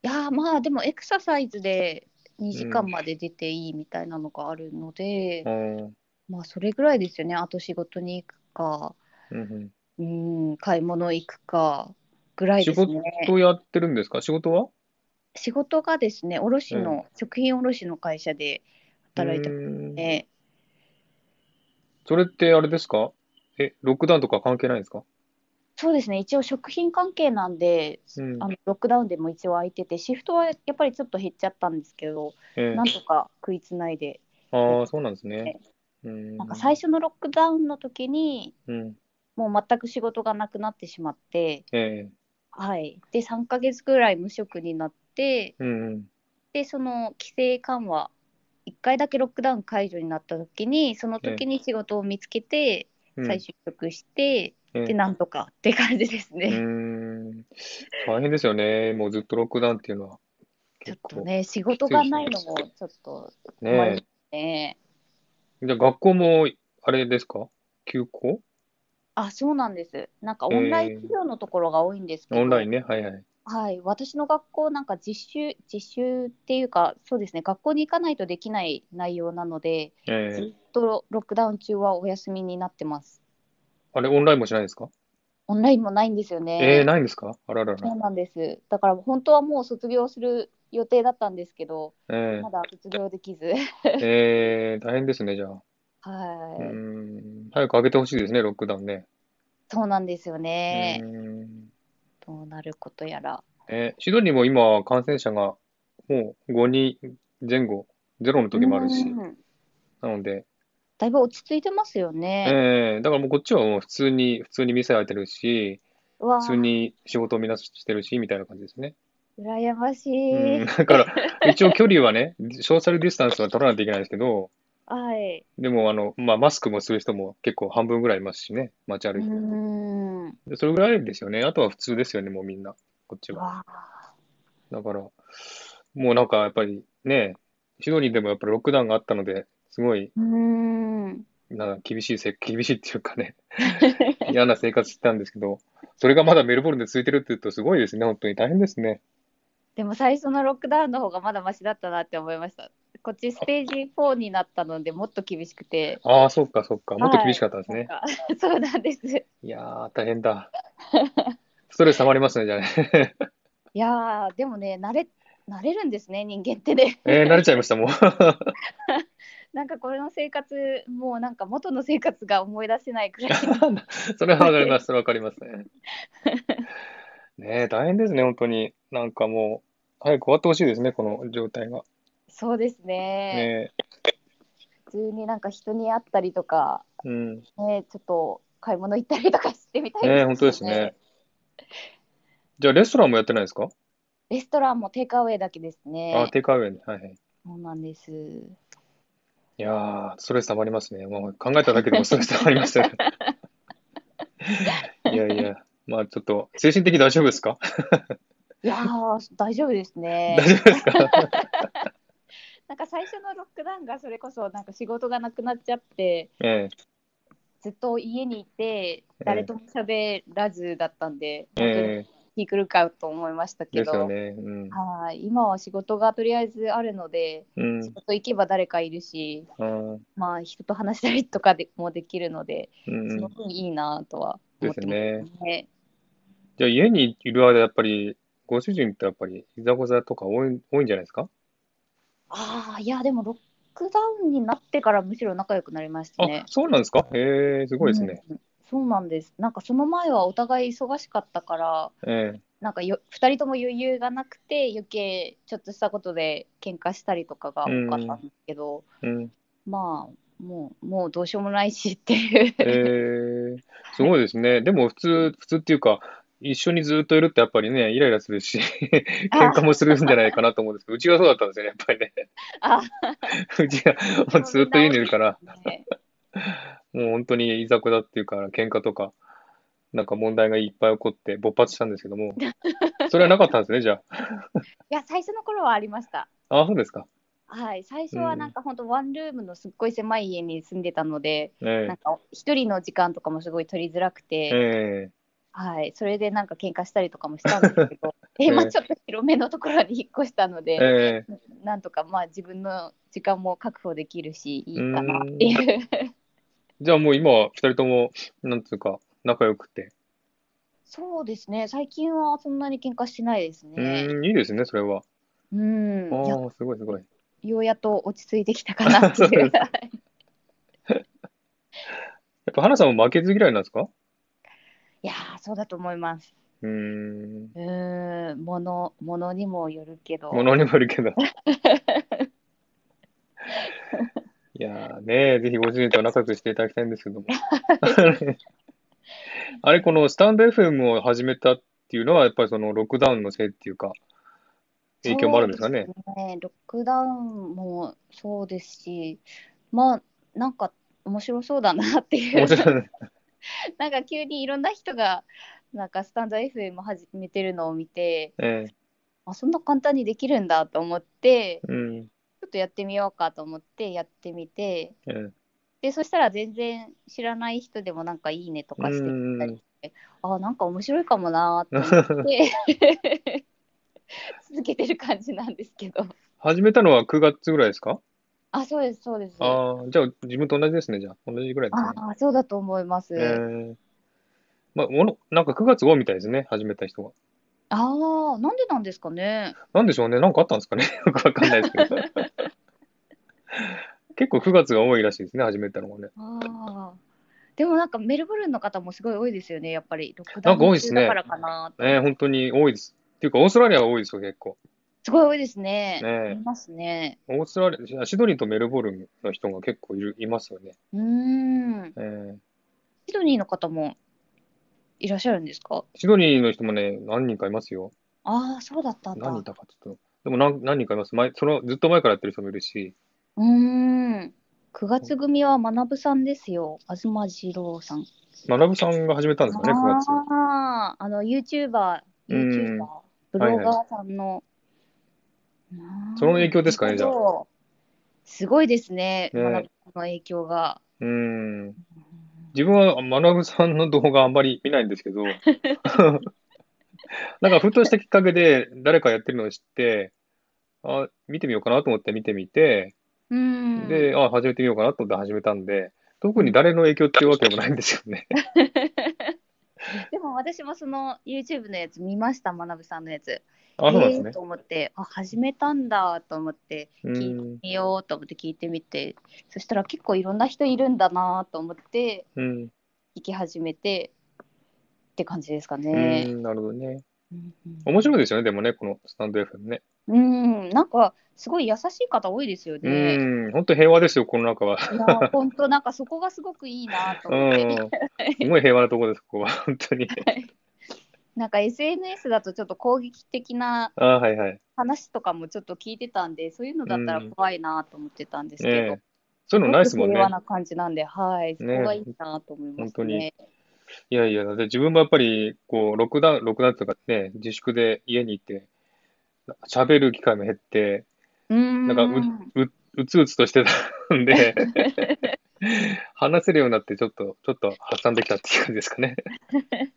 いやーまあでもエクササイズで2時間まで出ていいみたいなのがあるので、うん。まあそれぐらいですよね。あと仕事に行くか、うんうんうん、買い物行くかぐらい仕ですね。事やってるんですか？仕事は？仕事がですね、卸の、うん食品卸の会社で働いてますうーんね。それってあれですか？え、ロックダウンとか関係ないんですか？そうですね、一応食品関係なんで、うんあのロックダウンでも一応空いてて、シフトはやっぱりちょっと減っちゃったんですけど、ええなんとか食いつないで、ああ、そうなんですね。うん。なんか最初のロックダウンの時に、うん。もう全く仕事がなくなってしまって、ええはい。で、3ヶ月ぐらい無職になって、うんうん。で、その規制緩和、1回だけロックダウン解除になった時に、その時に仕事を見つけて、うん再就職して、ええで、なんとかって感じですね。ん。大変ですよね。もうずっとロックダウンっていうのは。ちょっ。とね、仕事がないのもちょっとねね。え。じゃあ学校も、あれですか？休校？あ、そうなんです。なんかオンライン授業のところが多いんですけど、オンラインね。はいはい。はい、私の学校なんか実習、実習っていうか、そうですね、学校に行かないとできない内容なので、ええずっとロックダウン中はお休みになってます。あれ、オンラインもしないですか？オンラインもないんですよね。ええないんですか？あららら。そうなんです。だから本当はもう卒業する予定だったんですけど、えまだ卒業できず。えええ大変ですね、じゃあ。はい、うーん。早く開けてほしいですね、ロックダウンね。そうなんですようね。ーん。どうなることやら。えーシドニーも今、感染者がもう5人前後、ゼロの時もあるし、うんなので、だいぶ落ち着いてますよね。えーだからもうこっちはもう普通に、普通に店開いてるし、普通に仕事をみんなしてるし、みたいな感じですね。羨ましうい。ん、だから、一応距離はね、ソーシャルディスタンスは取らないといけないですけど、はい。でも、あの、まあ、マスクもする人も結構半分ぐらいいますしね、街う歩いてるん。でそれぐらいですよね。あとは普通ですよね、もうみんな、こっちは。わあ。だから、もうなんかやっぱりね、シドニーでもやっぱりロックダウンがあったので、すごい、うーん。なんか厳しいせ、厳しいっていうかね、嫌な生活してたんですけど、それがまだメルボルンで続いてるって言うとすごいですね、本当に大変ですね。でも最初のロックダウンの方がまだマシだったなって思いました。こっちステージ4になったのでもっと厳しくて。ああ、そっかそっか、もっと厳しかったんですね。なんかそうなんです。いやー、大変だ。ストレス溜まりますね、じゃあね。いやー、でもね、慣れ、慣れるんですね、人間ってね。えー、慣れちゃいました、もう。なんかこれの生活、もうなんか元の生活が思い出せないくらい。それはわかります、それはわかりますね。ねえ、大変ですね、本当に。なんかもう、早く終わってほしいですね、この状態が。そうですね。ね普通になんか人に会ったりとか、え、うん。ね、ちょっと買い物行ったりとかしてみたいですねえ、本当ですね。じゃあ、レストランもやってないですか？レストランもテイクアウェイだけですね。あ、テイクアウェイね。はいはい。そうなんです。いやー、ストレス溜まりますね。もう考えただけでもストレス溜まりましたね。いやいや、まあちょっと、精神的大丈夫ですか？いやー、大丈夫ですね 大。丈夫ですか？なんか最初のロックダウンがそれこそなんか仕事がなくなっちゃって、えずっと家にいて、誰とも喋らずだったんで、え、え気狂うかと思いましたえ、けど、ね。うん。はい今は仕事がとりあえずあるので、うん仕。事行けば誰かいるし、あまあ、人と話したりとかでもできるので、ーうんその分いいなとは思ってますね。じゃあ家にいる間、やっぱり、ご主人ってやっぱり、いざこざとか多い、多いんじゃないですか？ああ、いや、でもロックダウンになってからむしろ仲良くなりましたねあ、。そうなんですか？へえ、すごいですね。うんそうなんです。なんかその前はお互い忙しかったから、ええ、なんかよ2人とも余裕がなくて、余計ちょっとしたことで喧嘩したりとかが多かったんですけど、うん。まあ、もう、もうどうしようもないしっていう。ええ、すごいですね。でも普通、普通っていうか、一緒にずっといるってやっぱりね、イライラするし、喧嘩もするんじゃないかなと思うんですけど、うちがそうだったんですよね、やっぱりね。あ。うちがもうずっと家にいるから、ね。もう本当にいざこざっていうか、喧嘩とか、なんか問題がいっぱい起こって勃発したんですけども、それはなかったんですね、じゃ いや、最初の頃はありました。あ。あ、そうですか。はい、最初はなんか本当ワンルームのすっごい狭い家に住んでたので、え。なんか一人の時間とかもすごい取りづらくて、え、えはい、それでなんか喧嘩したりとかもしたんですけど、でまあ、ちょっと広めのところに引っ越したのえ、で、ええ、なんとかまあ自分の時間も確保できるし、いいかなっていう。じゃあもう今は二人とも、なんつうか、仲良くて。そうですね、最近はそんなに喧嘩してないですうね。ーん、いいですね、それは。うん、ああ、すごいすごい。ようやっと落ち着いてきたかなっていう。やっぱ花さんも負けず嫌いなんですかいやー、そうだと思います。うーん、うーん、もの、ものにもよるけど。ものにもよるけど。いやーね、ぜひご主人と仲良くしていただきたいんですけども。あれ、このスタンド FM を始めたっていうのは、やっぱりそのロックダウンのせいっていうか、影響もあるんですかね？ね。ロックダウンもそうですし、まあ、なんか面白そうだなっていう。面白いね。なんか急にいろんな人が、なんかスタンド FM 始めてるのを見て、えあ、そんな簡単にできるんだと思って、えうん。ちょっとやってみようかと思ってやってみて、ええで、そしたら全然知らない人でもなんかいいねとかしてたりして、あ、なんか面白いかもなーと思って、続けてる感じなんですけど。始めたのは9月ぐらいですか？あ、そうです、そうです。ああ、じゃあ自分と同じですね、じゃあ。同じぐらいですね。ああ、そうだと思います。ええまあ、もの、なんか9月号みたいですね、始めた人が。ああ、なんでなんですかね。なんでしょうね、なんかあったんですかね。よくわかんないですけど。結構9月が多いらしいですね、始めたのがね。ああ。でもなんかメルボルンの方もすごい多いですよね、やっぱり。ロックダウなんか多いですね。ね本当に多いです。っていうか、オーストラリアは多いですよ、結構。すごい多いですね。ねいますね。オーストラリア、シドニーとメルボルンの人が結構いる、いますよね。うーん。ええシドニーの方もいらっしゃるんですか？シドニーの人もね、何人かいますよ。ああ、そうだったんだ。何人かちょっと。でも何何人かいます。前、その、ずっと前からやってる人もいるし。うーん。9月組は学さんですよ。東二郎さん。学さんが始めたんですかね、9月。ああ、あの、YouTuber、うん YouTuber、ブロガーさんの。その影響ですかねじゃああ。すごいですね、ねの影響が。うーん。自分は学さんの動画あんまり見ないんですけど、なんかふとしたきっかけで誰かやってるのを知って、あ、見てみようかなと思って見てみて、うん。で、あ、始めてみようかなと思って始めたんで、特に誰の影響っていうわけでもないんですよね。でも私もその YouTube のやつ見ました、学さんのやつ。あ、そうですねえー。と思って、あ、始めたんだと思って、う聞い。てみようと思って聞いてみて、そしたら結構いろんな人いるんだなと思って、うん。聞き始めてって感じですかうね。なるほどね。うん面白いですよね、でもね、このスタンド FM ね。うん、なんかすごい優しい方多いですようね。ーん、本当平和ですよ、この中は。いや、本当なんかそこがすごくいいなとう思って。ん。すごい平和なところです、ここは。本当に。なんか SNS だとちょっと攻撃的なあはいはい。話とかもちょっと聞いてたんで、そういうのだったら怖いなと思ってたんですけど、ええそういうのないですもんね平和。な感じなんで、はい、そこねがいいなと思いますね。いやいや、だって自分もやっぱり、こう、ロックダウン、ロックダウンとかね、自粛で家にいて、喋る機会も減って、うーん。なんかう、う、うつうつとしてたんで、話せるようになって、ちょっと、ちょっと発散できたっていう感じですかね。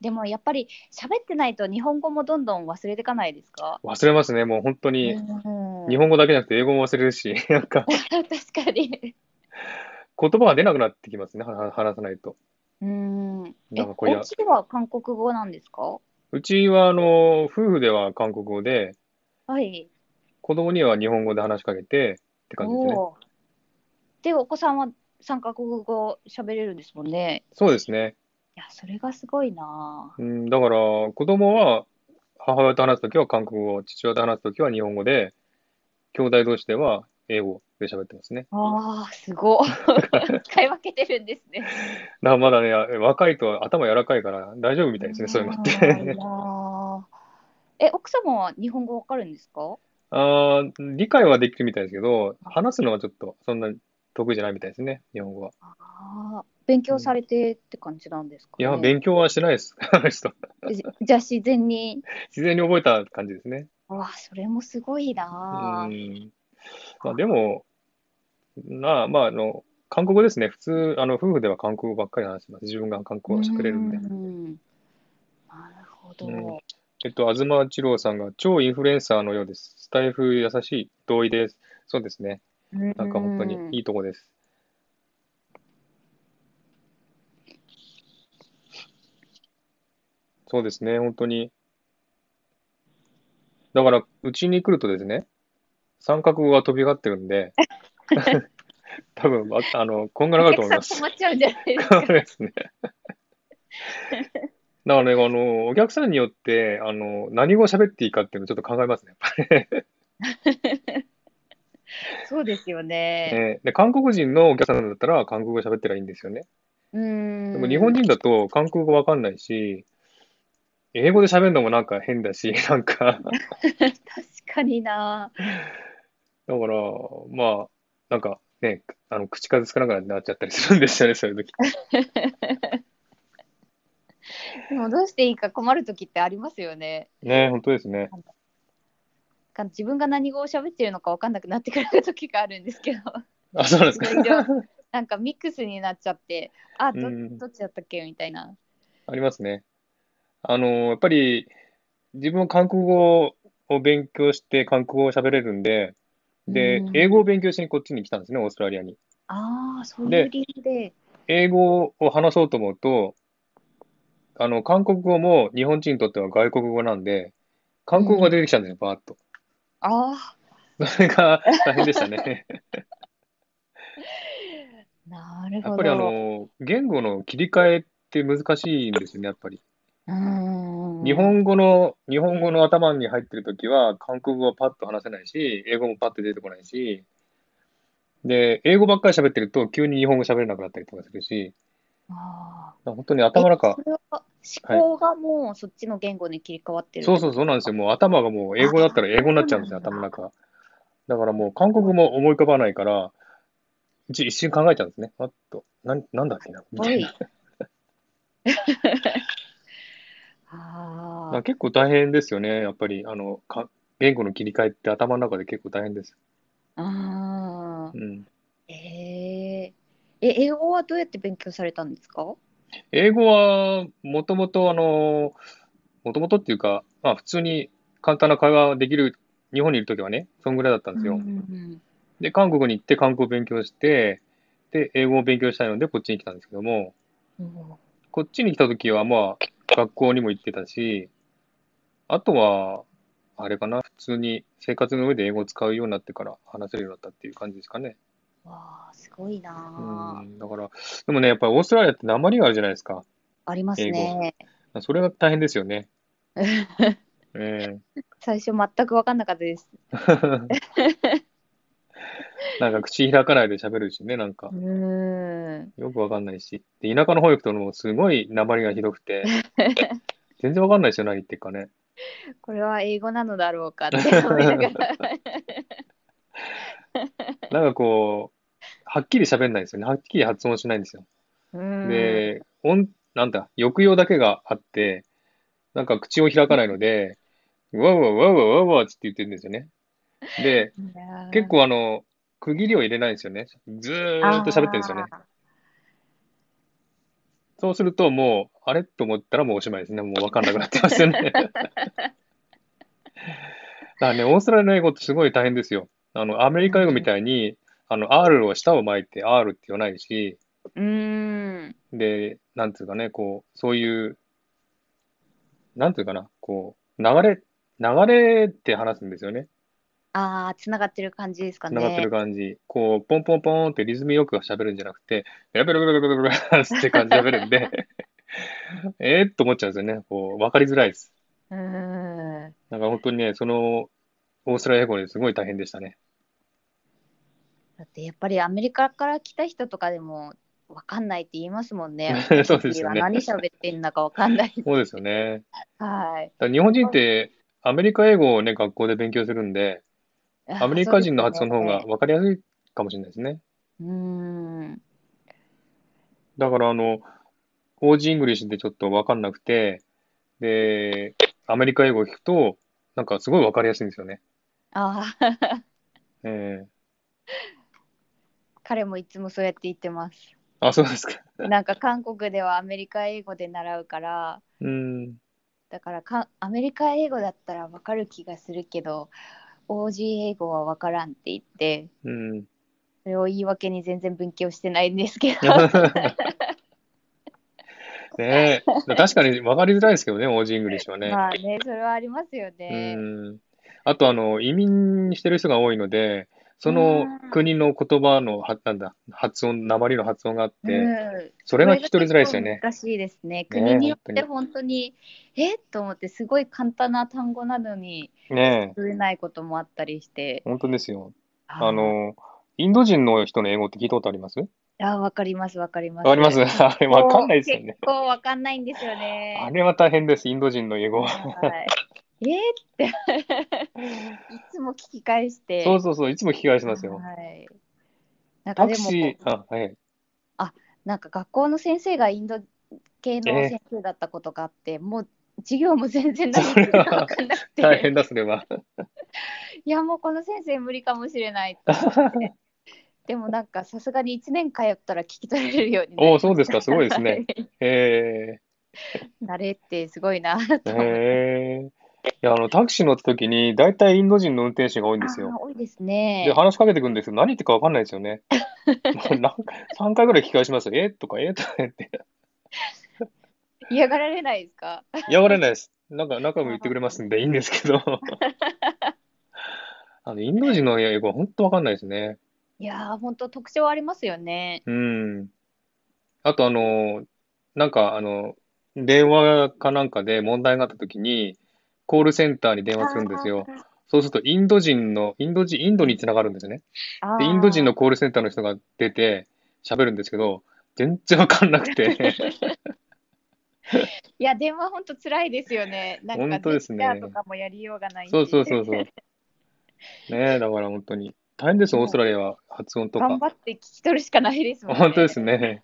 でもやっぱり喋ってないと日本語もどんどん忘れていかないですか？忘れますね、もう本当に。うん日本語だけじゃなくて英語も忘れるし、なんか、確かに。言葉が出なくなってきますね、は話さないと。うん。なんかこれ家では韓国語なんですか？うちは、あの、夫婦では韓国語で、はい。子供には日本語で話しかけて、って感じですね。で、お子さんは三カ国語喋れるんですもんね。そうですね。いや、それがすごいなうん、だから、子供は母親と話すときは韓国語、父親と話すときは日本語で、兄弟同士では英語で喋ってますね。ああ、すごい。使い分けてるんですね。だまだね、若いと頭柔らかいから大丈夫みたいですね、そういうのって。え、奥様は日本語わかるんですか？あー理解はできるみたいですけど、話すのはちょっとそんなに得意じゃないみたいですね、日本語は。ああ、勉強されてって感じなんですかいや、ね。勉強はしてないです、あの人。じじゃあ自然に。自然に覚えた感じですね。わあ、それもすごいなう。ん。まあ、でも、なあ、まあ、あの、韓国語ですね。普通、あの、夫婦では韓国語ばっかり話してます。自分が韓国語を喋れるんで。うんなるほど。うんえっと、東一郎さんが超インフルエンサーのようです。スタイフ優しい。同意です。そうですね。なんか本当にいいとこです。そうですね、本当に。だから、うちに来るとですね、三角語が飛び上がってるんで、多分、ああの、こんがらがると思います。お客さん止まっちゃうんじゃないですそうか。ですね。だからね、あの、お客さんによって、あの、何語喋っていいかっていうのをちょっと考えますね、やっぱり。そうですよね。えーで、韓国人のお客さんだったら、韓国語喋ってりゃいいんですよね。うん。でも日本人だと韓国語わかんないし、英語で喋るのもなんか変だし、なんか、だか確かにな。ら、まあ、なんかね、あの、口数少なくなっちゃったりするんですよね、そういう時。でもどうしていいか困る時ってありますよね。ね、本当ですね。か自分が何語を喋ってるのか分かんなくなってくる時があるんですけど、あ、そうなんですか。なんかミックスになっちゃって、あ、どっちだったっけ？みたいな。ありますね。あの、やっぱり、自分は韓国語を勉強して、韓国語を喋れるんで、でう、ん英語を勉強しにこっちに来たんですね、オーストラリアに。ああ、そういでう理由で。英語を話そうと思うと、あの、韓国語も日本人にとっては外国語なんで、韓国語が出てきたんですよ、バーッと。あそれが大変でしたね。あ、なるほど。やっぱりあの、言語の切り替えって難しいんですよね、やっぱり。うーん、日本語の、日本語の頭に入ってるときは、韓国語はパッと話せないし、英語もパッと出てこないし、で、英語ばっかり喋ってると、急に日本語喋れなくなったりとかするし、あ本当に頭の中思考がもうそっちの言語に切り替わってる。そうそうそうなんですよ。もう頭がもう英語だったら英語になっちゃうんですよ、頭の中。だからもう韓国語も思い浮かばないから、一一瞬考えちゃうんですね。あっと、なん、なんだっけな、みたいな。あまあ、結構大変ですよね。やっぱり、あの、か、言語の切り替えって頭の中で結構大変です。あ。ああ。うん。えええ、英語はどうやって勉強されたんですか？英語は、もともと、あの、もともとっていうか、まあ、普通に簡単な会話できる、日本にいるときはね、そんぐらいだったんですよ。うんで、韓国に行って韓国を勉強して、で、英語を勉強したいので、こっちに来たんですけども、うんこっちに来たときは、まあ、学校にも行ってたし、あとは、あれかな、普通に生活の上で英語を使うようになってから話せるようになったっていう感じですかね。わあ、すごいなあ。うん、だから、でもね、やっぱりオーストラリアって鉛があるじゃないですか。ありますね。それが大変ですよね。え最初全く分かんなかったです。え なんか口開かないで喋るしね、なんかん。よくわかんないし。で、田舎の方行くともうすごい鉛がひどくて、全然わかんないですよ、何言ってるかね。これは英語なのだろうかって思いながら。なんかこう、はっきり喋んないんですよね。はっきり発音しないんですよ。うんで、音、なんだ、抑揚だけがあって、なんか口を開かないので、うわうわうわうわうわうわって言ってるんですよね。で、結構あの、区切りを入れないんですよね。ずーっと喋ってるんですよね。あそうするともう、あれ？と思ったらもうおしまいですね。もうわかんなくなってますよね。だからね、オーストラリアの英語ってすごい大変ですよ。あの、アメリカ英語みたいに、あの、R を下を巻いて R って言わないし、ーうーん。で、なんていうかね、こう、そういう、なんていうかな、こう、流れ、流れって話すんですよね。ああ、つながってる感じですかね。繋がってる感じ。こう、ポンポンポンってリズムよく喋るんじゃなくて、ベラベラベラベラベラベラって感じで喋るんで、えっと思っちゃうんですよね。こう、わかりづらいです。うーん。なんか本当にね、その、オーストラリア語ですごい大変でしたね。だってやっぱりアメリカから来た人とかでも分かんないって言いますもんね。そうですよね何喋ってんだか分かんない。そうですよね。はい。日本人って、アメリカ英語をね、学校で勉強するんで、アメリカ人の発音の方が分かりやすいかもしれないですね。うーん。だからあの、 Aussie English でちょっと分かんなくて、で、アメリカ英語を聞くと、なんかすごい分かりやすいんですよね。ああ、ええ彼もいつもそうやって言ってます。あ、そうですか。なんか韓国ではアメリカ英語で習うから、うん。だからかアメリカ英語だったら分かる気がするけど、OG 英語は分からんって言って、うん。それを言い訳に全然勉強してないんですけど。ねえ。確かに分かりづらいですけどね、 Aussie English はね。まあね、それはありますようね。ん。あと、あの、移民してる人が多いので、その国の言葉の、はなんだ、発音、訛りの発音があって、うんそれが聞き取りづらいですよね。難しいですね。ね国によって本当に、え？と思って、すごい簡単な単語なのに、ねえ。通れないこともあったりして。本当ですよ。あの、インド人の人の英語って聞いたことあります？あ、わかります、わかります。わかります？あれわかんないですよね結。構わかんないんですよね。あれは大変です、インド人の英語は。はい。えー？って いつも聞き返して。そうそうそう、いつも聞き返しますよ。はい。なんかでも、タクシー、あ、はい。なんか学校の先生がインド系のえー先生だったことがあって、もう授業も全然何言ってるか分かんなくて、大変だ、それは。いやもうこの先生無理かもしれないと思って。でもなんかさすがに1年通ったら聞き取れるようになりおーそうですかすごいですね。え慣れってすごいなとー、思って。えー。いや、あの、タクシー乗った時に、大体インド人の運転手が多いんですよ。多いですね。で、話しかけてくるんですけど、何言ってるか分かんないですよね。もうなんか3回ぐらい聞き返しますよ。え？とか、え？とか言って。嫌がられないですか？嫌がらないです。なんか、仲良く言ってくれますんでいいんですけど。あの、インド人の英語は本当分かんないですね。いやー、本当特徴ありますよね。うん。あと、あの、なんか、あの、電話かなんかで問題があった時に、コールセンターに電話するんですよ。そうすると、インド人の、インド人、インドにつながるんですね。で、インド人のコールセンターの人が出て喋るんですけど、全然わかんなくて。いや、電話本当辛いですよね。なんか、本当ですねジェスチャーとかもやりようがないしそうそうそうそう。ねえ、だから本当に。大変です、オーストラリアは発音とか。頑張って聞き取るしかないですもんね。本当ですね。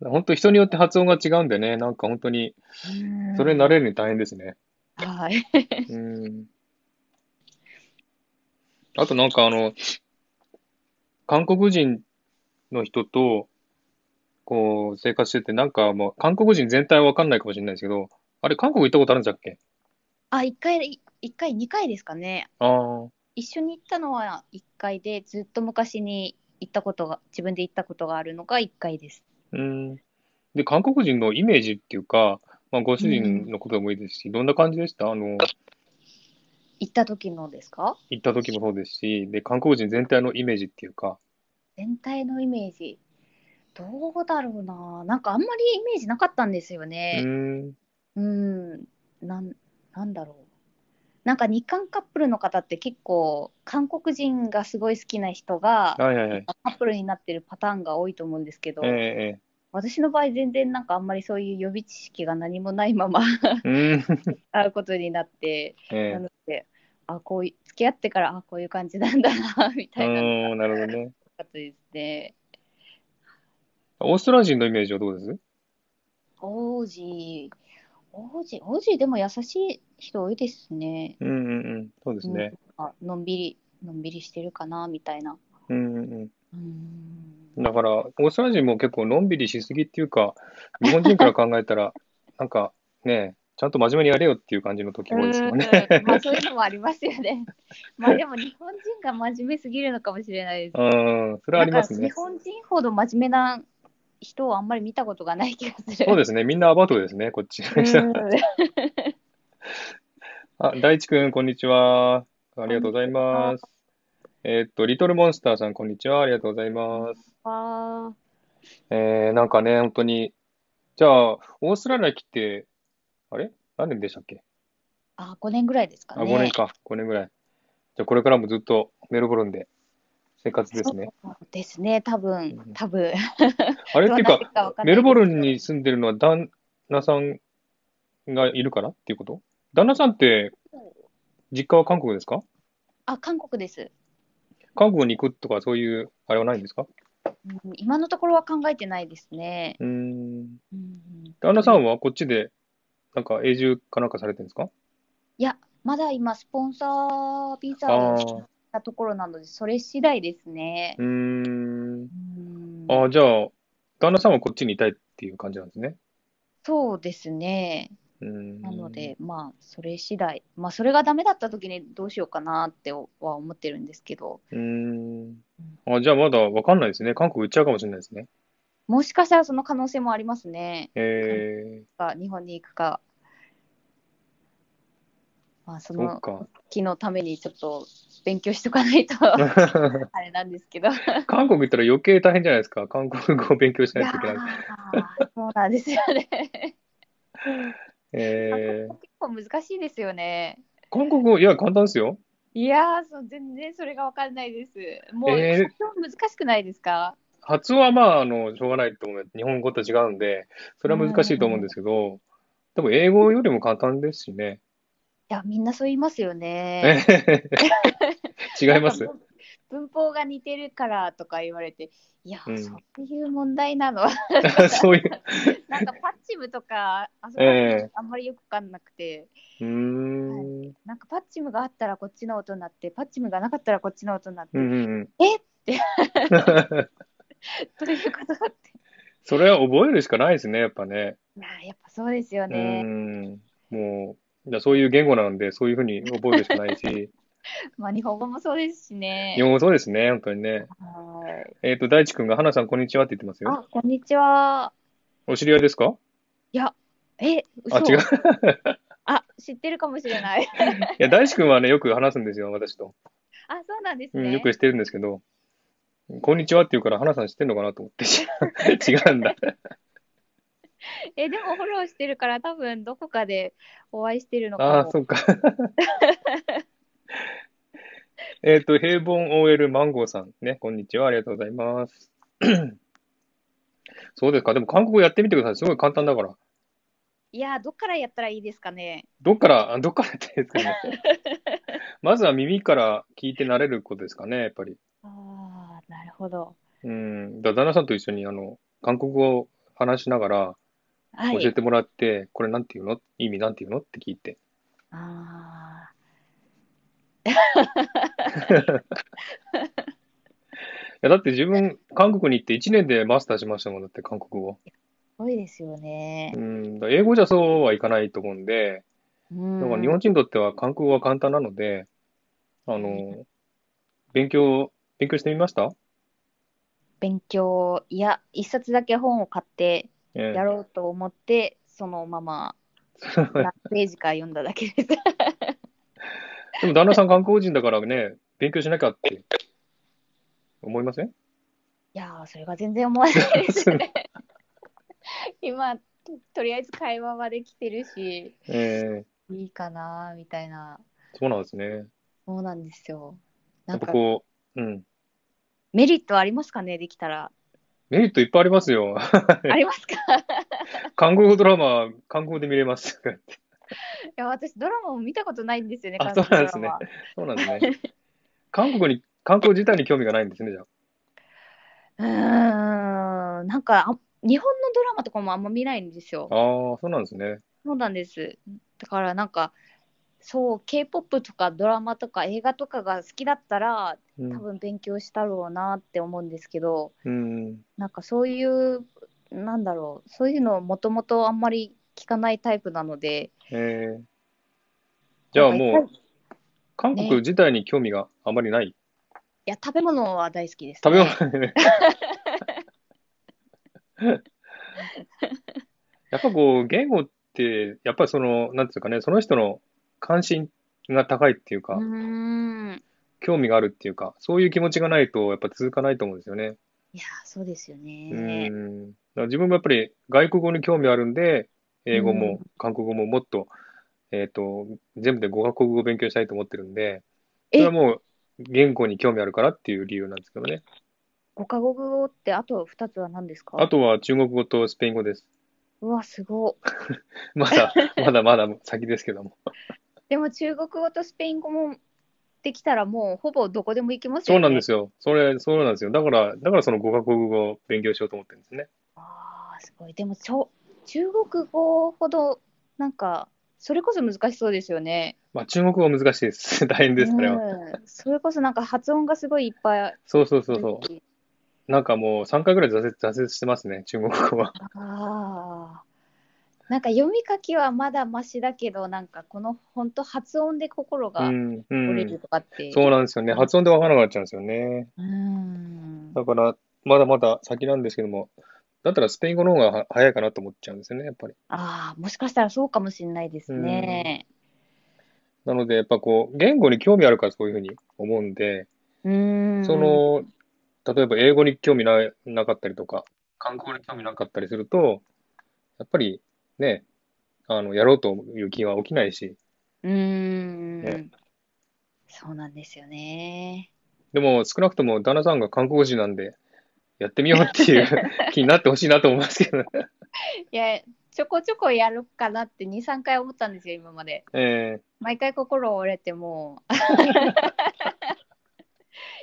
本当人によって発音が違うんでね、なんか本当に、うん。それに慣れるのに大変ですね。はい。うん。あとなんかあの、韓国人の人と、こう、生活してて、なんかもう、韓国人全体はわかんないかもしれないですけど、あれ、韓国行ったことあるんじゃっけ？あ、一回、一回、二回ですかね。ああ、一緒に行ったのは一回で、ずっと昔に行ったことが、自分で行ったことがあるのが一回です。うん。で、韓国人のイメージっていうか、まあ、ご主人のことでもいいですし、どんな感じでした？あの、行った時のですか？行った時もそうですし、で、韓国人全体のイメージっていうか、全体のイメージ。どうだろうな。なんかあんまりイメージなかったんですようね。ん、うん、なん、なんだろう。なんか日韓カップルの方って結構韓国人がすごい好きな人がはいはいはい。カップルになってるパターンが多いと思うんですけど、ええ私の場合全然なんかあんまりそういう予備知識が何もないまま会うことになって、えなので、あ、こうい付き合ってから、あ、こういう感じなんだな、みえたいななるほどね。ですね。オーストラリア人のイメージはどうです？王子、王子、王子でも優しい人多いですね。うんうんうん、そうですね。うんあのんびり、のんびりしてるかな、みたいな。うんうんうんうん。だから、オーストラリア人も結構のんびりしすぎっていうか、日本人から考えたら、なんかね、ちゃんと真面目にやれよっていう感じの時多いですよね。うんまあそういうのもありますよね。まあでも日本人が真面目すぎるのかもしれないです。うん、それはありますね。日本人ほど真面目な人をあんまり見たことがない気がする。そうですね。みんなアバウトですね、こっち。うん あ、大地くん、こんにちは。ありがとうございます。えーっと、リトルモンスターさん、こんにちは。ありがとうございます。あえー、なんかね、本当に。じゃあ、オーストラリア来て、あれ？何年でしたっけ？あ、5年ぐらいですかあ、ね。5年か。5年ぐらい。じゃあ、これからもずっとメルボルンで生活ですね。そうですね、多分うん多分あれっていうかメルボルンに住んでるのは旦那さんがいるからっていうこと？旦那さんって、実家は韓国ですか？あ、韓国です。韓国に行くとかそういう、あれはないんですか？うん今のところは考えてないですね。うーん。うん旦那さんはこっちで、なんか永住かなんかされてるんですか？いや、まだ今、スポンサービザをしたところなので、それ次第ですね。うんああ、じゃあ、旦那さんはこっちにいたいっていう感じなんですね。そうですね。うーん。なので、まあ、それ次第。まあ、それがダメだった時にどうしようかなっては思ってるんですけど、うーん。あ、じゃあまだわかんないですね。韓国行っちゃうかもしれないですね。もしかしたらその可能性もありますね。えが日本に行くか。まあ、そー、そっのか。気のためにちょっと勉強しとかないと あれなんですけど。い韓国行ったら余計大変じゃないですか。韓国語を勉強しないやといけない。ーそうなんですよね。えー、結構難しいですよね。韓国語、いや、簡単ですよ。いやーそう、全然それがわかんないです。もう、えー発音難しくないですか？発音はまあ、あの、しょうがないと思う。日本語と違うんで、それは難しいと思うんですけど、でも英語よりも簡単ですしね。いや、みんなそう言いますよね。違います文文法が似てるからとか言われて、いや、うんそういう問題なの。そういう。なんかパッチムとか、あそこええあんまりよくわかんなくて、うーん。なんかパッチムがあったらこっちの音になって、パッチムがなかったらこっちの音になって、うんうんうん。え？って、どういうことだって。それは覚えるしかないですね、やっぱね。いや、やっぱそうですようね。ん。もう、じゃあそういう言語なんで、そういうふうに覚えるしかないし、まあ日本語もそうですしね日。本語そうですね、本当にね。はい。えっと、大地君が、花さん、こんにちはって言ってますよ。あ、こんにちは。お知り合いですか？いや、え、嘘あ、違う。あ、知ってるかもしれない。いや、大地君はね、よく話すんですよ、私と。あ、そうなんですうん、ね。よくしてるんですけど、こんにちはって言うから、花さん知ってんのかなと思って。違うんだ。え、でもフォローしてるから多分どこかでお会いしてるのあかあ、も。そうか。えっと、平凡 OL マンゴーさんね、こんにちは、ありがとうございます。そうですか、でも韓国語やってみてください。すごい簡単だから。いや、どっからやったらいいですかね。どっから、あどっからやっていいですかね。まずは耳から聞いて慣れることですかね、やっぱり。ああ、なるほど。うん。だ旦那さんと一緒に、あの、韓国語を話しながらはい。教えてもらって、これなんて言うの？意味なんて言うの？って聞いて。あいや、だって自分、韓国に行って1年でマスターしましたもん、だって韓国語。あ、すごいですよねう。ん。英語じゃそうはいかないと思うんで、うん。だから日本人にとっては韓国語は簡単なので、あの、勉強、勉強してみました？勉強、いや、一冊だけ本を買ってえやろうと思って、そのままえ 何ページか読んだだけです。でも旦那さん韓国人だからね、勉強しなきゃって思いません？いやー、それが全然思わないですね。今、ととりあえず会話はできてるし、ええいいかなみたいな。そうなんですね。そうなんですよ。なんかこう、うん。メリットありますかね、できたら。メリットいっぱいありますよ。ありますか？い 韓国語ドラマ、韓国語で見れます。や、私、ドラマも見たことないんですよね、あ韓国ドラマ。そうなんそうなんですね。韓国に、韓国自体に興味がないんですね、じゃあ。うーん、なんかあ、日本のドラマとかもあんま見ないんですよ。ああ、そうなんですね。そうなんです。だから、なんか、そう、K-POP とかドラマとか映画とかが好きだったら、うん多分勉強したろうなって思うんですけど、うん。なんかそういう、なんだろう、そういうのもともとあんまり聞かないタイプなので、えー、じゃあもう、韓国自体に興味があまりない？いや、食べ物は大好きです、食べね。物、やっぱこう、言語って、やっぱりその、なんていうかね、その人の関心が高いっていうかう、ーん。興味があるっていうか、そういう気持ちがないと、やっぱ続かないと思うんですよね。いや、そうですようね。ん。だから自分もやっぱり外国語に興味あるんで、英語うも韓国語ももっと、えっと、全部で5カ国語を勉強したいと思ってるんで、そえれはもう言語に興味あるからっていう理由なんですけどね。5カ国語ってあと2つは何ですか？あとは中国語とスペイン語です。うわ、すごい。まだ、まだまだ先ですけども。でも中国語とスペイン語もできたらもうほぼどこでも行けますそうよね。なんですよ。それ、そうなんですよ。だから、だからその5カ国語を勉強しようと思ってるんですね。ああ、すごい。でもちょ中国語ほどなんかそれこそ難しそうですよね。まあ中国語は難しいです。大変です、あれは。うんそれこそなんか発音がすごいいっぱいそうそうそうそう。なんかもう3回ぐらい挫折、挫折してますね、中国語は。ああ。なんか読み書きはまだマシだけど、なんかこの本当発音で心うがん、う折れん。るとかって。そうなんですよね。発音でわからなくなっちゃうんですよね。うん。だから、まだまだ先なんですけども、だったらスペイン語の方がは早いかなと思っちゃうんですよね、やっぱり。ああ、もしかしたらそうかもしれないですね。なので、やっぱこう、言語に興味あるからそういうふうに思うんで、うん。その、例えば英語に興味な、なかったりとか、韓国語に興味なかったりすると、やっぱりね、あの、やろうという気は起きないし、うーん、ねそうなんですよね。でも、少なくとも旦那さんが韓国人なんで、やってみようっていう 気になってほしいなと思いますけどね。いや、ちょこちょこやるかなって2、3回思ったんですよ、今まで。え毎回心折れてもう。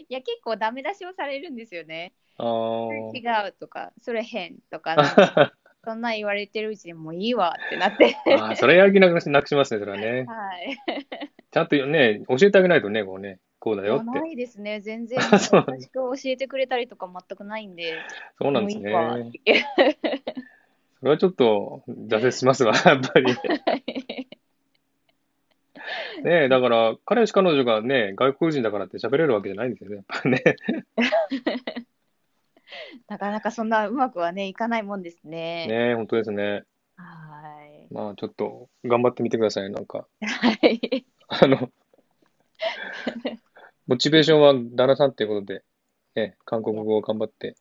いや、結構ダメ出しをされるんですよね。ー、あ違うとか、それ変とか。そんなん言われてるうちにもういいわってなって。ああ、それやる気なくしなくしますね、それはね。はい。ちゃんとね、教えてあげないとね、こうね、こうだよって。ないですね、全然。そう優しく教えてくれたりとか全くないんで。そうなんですもういいそれはちょっと挫折しますわ、やっぱり。ねだから、彼氏彼女がね、外国人だからって喋れるわけじゃないんですよね、やっぱりね。なかなかそんなうまくはね、いかないもんですね。ね本当ですね。はい。まあ、ちょっと頑張ってみてください、なんか。はい。あの、モチベーションは旦那さんっていうことで、ね、韓国語を頑張って。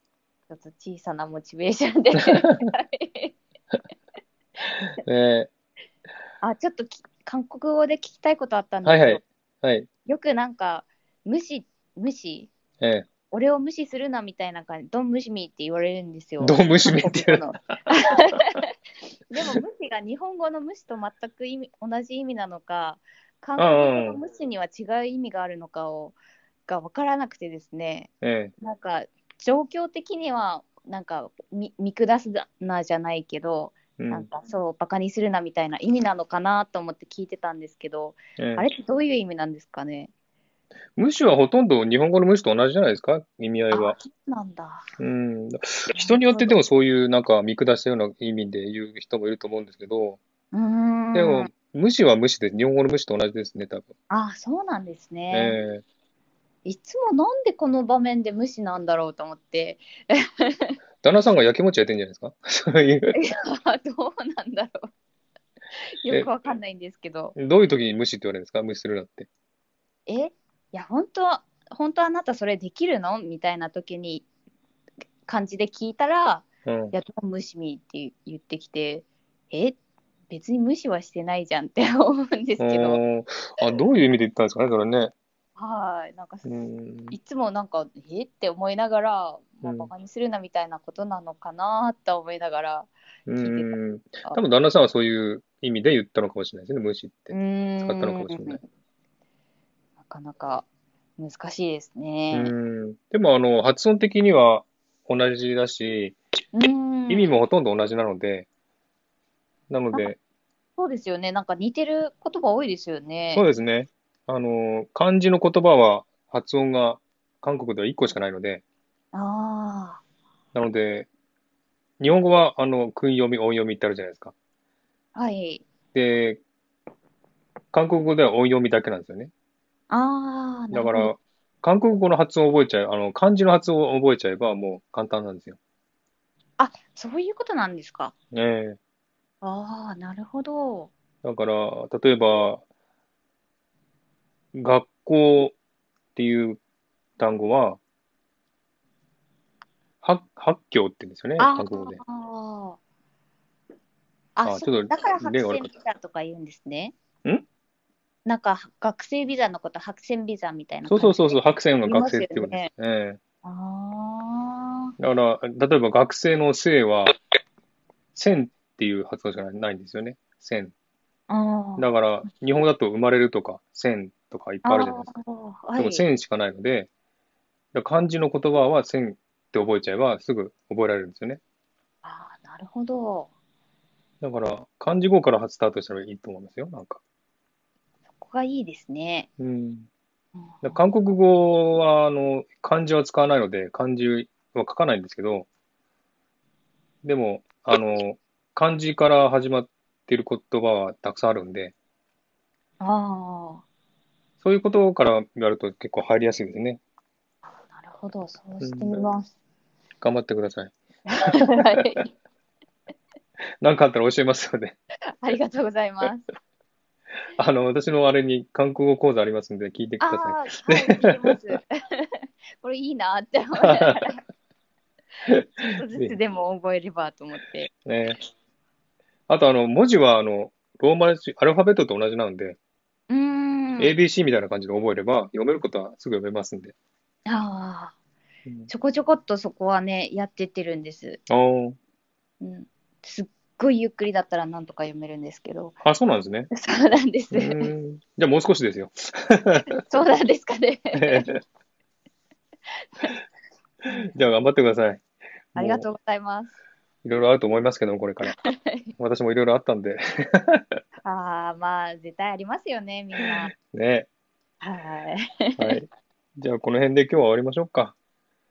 ちょっと小さなモチベーションで。は いねあ、ちょっとき韓国語で聞きたいことあったんですよ。はいはい。はい。よくなんか、無視、無視、え俺を無視するなみたいな感じ、ドン無視ミーって言われるんですよ。ドン無視ミーって言うの？でも無視が日本語の無視と全く意味同じ意味なのか、韓国語の無視には違う意味があるのかをが分からなくてですね、え、え。なんか状況的にはなんか見見下すなじゃないけど、え。うん。なんかそうバカにするなみたいな意味なのかなと思って聞いてたんですけど、ええ。あれってどういう意味なんですかね？無視はほとんど日本語の無視と同じじゃないですか？意味合いはあ。そうなんだ。うん。人によってでもそういうなんか見下したような意味で言う人もいると思うんですけど、うーん。でも、無視は無視で日本語の無視と同じですね、多分。あそうなんですね。ええいつもなんでこの場面で無視なんだろうと思って、旦那さんがやきもち焼いてんじゃないですか？そういう。いやどうなんだろう。よくわかんないんですけど。どういう時に無視って言われるんですか？無視するなって。え？いや、本当は、本当あなたそれできるの？みたいな時に、感じで聞いたら、うんい。や、無視みって言ってきて、え？別に無視はしてないじゃんって思うんですけど、あ、どういう意味で言ったんですかね、それね。はい、なんか、うん。いつもなんか、え？って思いながら、まあ、うんバカにするなみたいなことなのかなと思いながら、うん。た多分旦那さんはそういう意味で言ったのかもしれないですね、無視って使ったのかもしれない。なかなか難しいですうね。ん。でも、あの、発音的には同じだし、意味もほとんど同じなので、なので、そうですよね。なんか似てる言葉多いですよね。そうですね。あの、漢字の言葉は発音が韓国では1個しかないので、あなので、日本語は、あの、訓読み、音読みってあるじゃないですか。あ、はい。で、韓国語では音読みだけなんですよね。ああ、なだからるほど。、韓国語の発音を覚えちゃう、あの、漢字の発音を覚えちゃえばもう簡単なんですよ。あ、そういうことなんですか？ねああ、なるほど。え。だから、例えば、学校っていう単語は、は、発教って言うんですよね、あ韓国語で。あーあ、あそうちょっとだから白例が悪かっ線ビザとか言うんですね。ん？なんか学生ビザのこと白線ビザみたいなそうそうそうそう、う。白線は学生って言うんです。ええあだから、例えば学生の生は、線っていう発音しかないんですよね。線。あ。ああ。だから、日本語だと生まれるとか、線とかいっぱいあるじゃないですか。はでもい。線しかないので、漢字の言葉は線って覚えちゃえばすぐ覚えられるんですよね。ああ、なるほど。だから、漢字語からスタートしたらいいと思いますよ、なんか。がいいですね。うん。韓国語は、あの、漢字は使わないので、漢字は書かないんですけど、でも、あの、漢字から始まっている言葉はたくさんあるんで、あそういうことからやると結構入りやすいですね。あ、なるほど。そうしてみます。頑張ってください。はい。何かあったら教えますので。ありがとうございます。あの、私のあれに韓国語講座ありますんで、聞いてくああ、ださい。はい、聞きます。これいいなって思いながら、ちょっとずつでも覚えればと思って。ね。あと、あの、文字は、あの、ローマ字、アルファベットと同じなので、うーん。ABC みたいな感じで覚えれば、読めることはすぐ読めますんで。ああ、うんちょこちょこっとそこはね、やってってるんです。あーうん。すっごいゆっくりだったらなんとか読めるんですけど。あ、そうなんですね。そうなんです。じゃあもう少しですよ。そうなんですかね。じゃあ頑張ってください。う。ありがとうございます。いろいろあると思いますけども、これから。私もいろいろあったんで。ああ、まあ、絶対ありますよね、みんな。ね。はい。はい。じゃあこの辺で今日は終わりましょうか。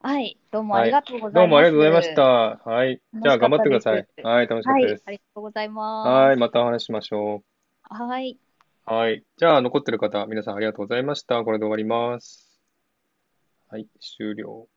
はい、どうもありがとうござどいうます。もありがとうございました。はい。じゃあ頑張ってください楽しかった。ですはい、楽しかはい、ったです。ありがとうございます。はい、またお話ししましょはい。う。はい。じゃあ残ってる方、皆さんありがとうございました。これで終わります。はい、終了。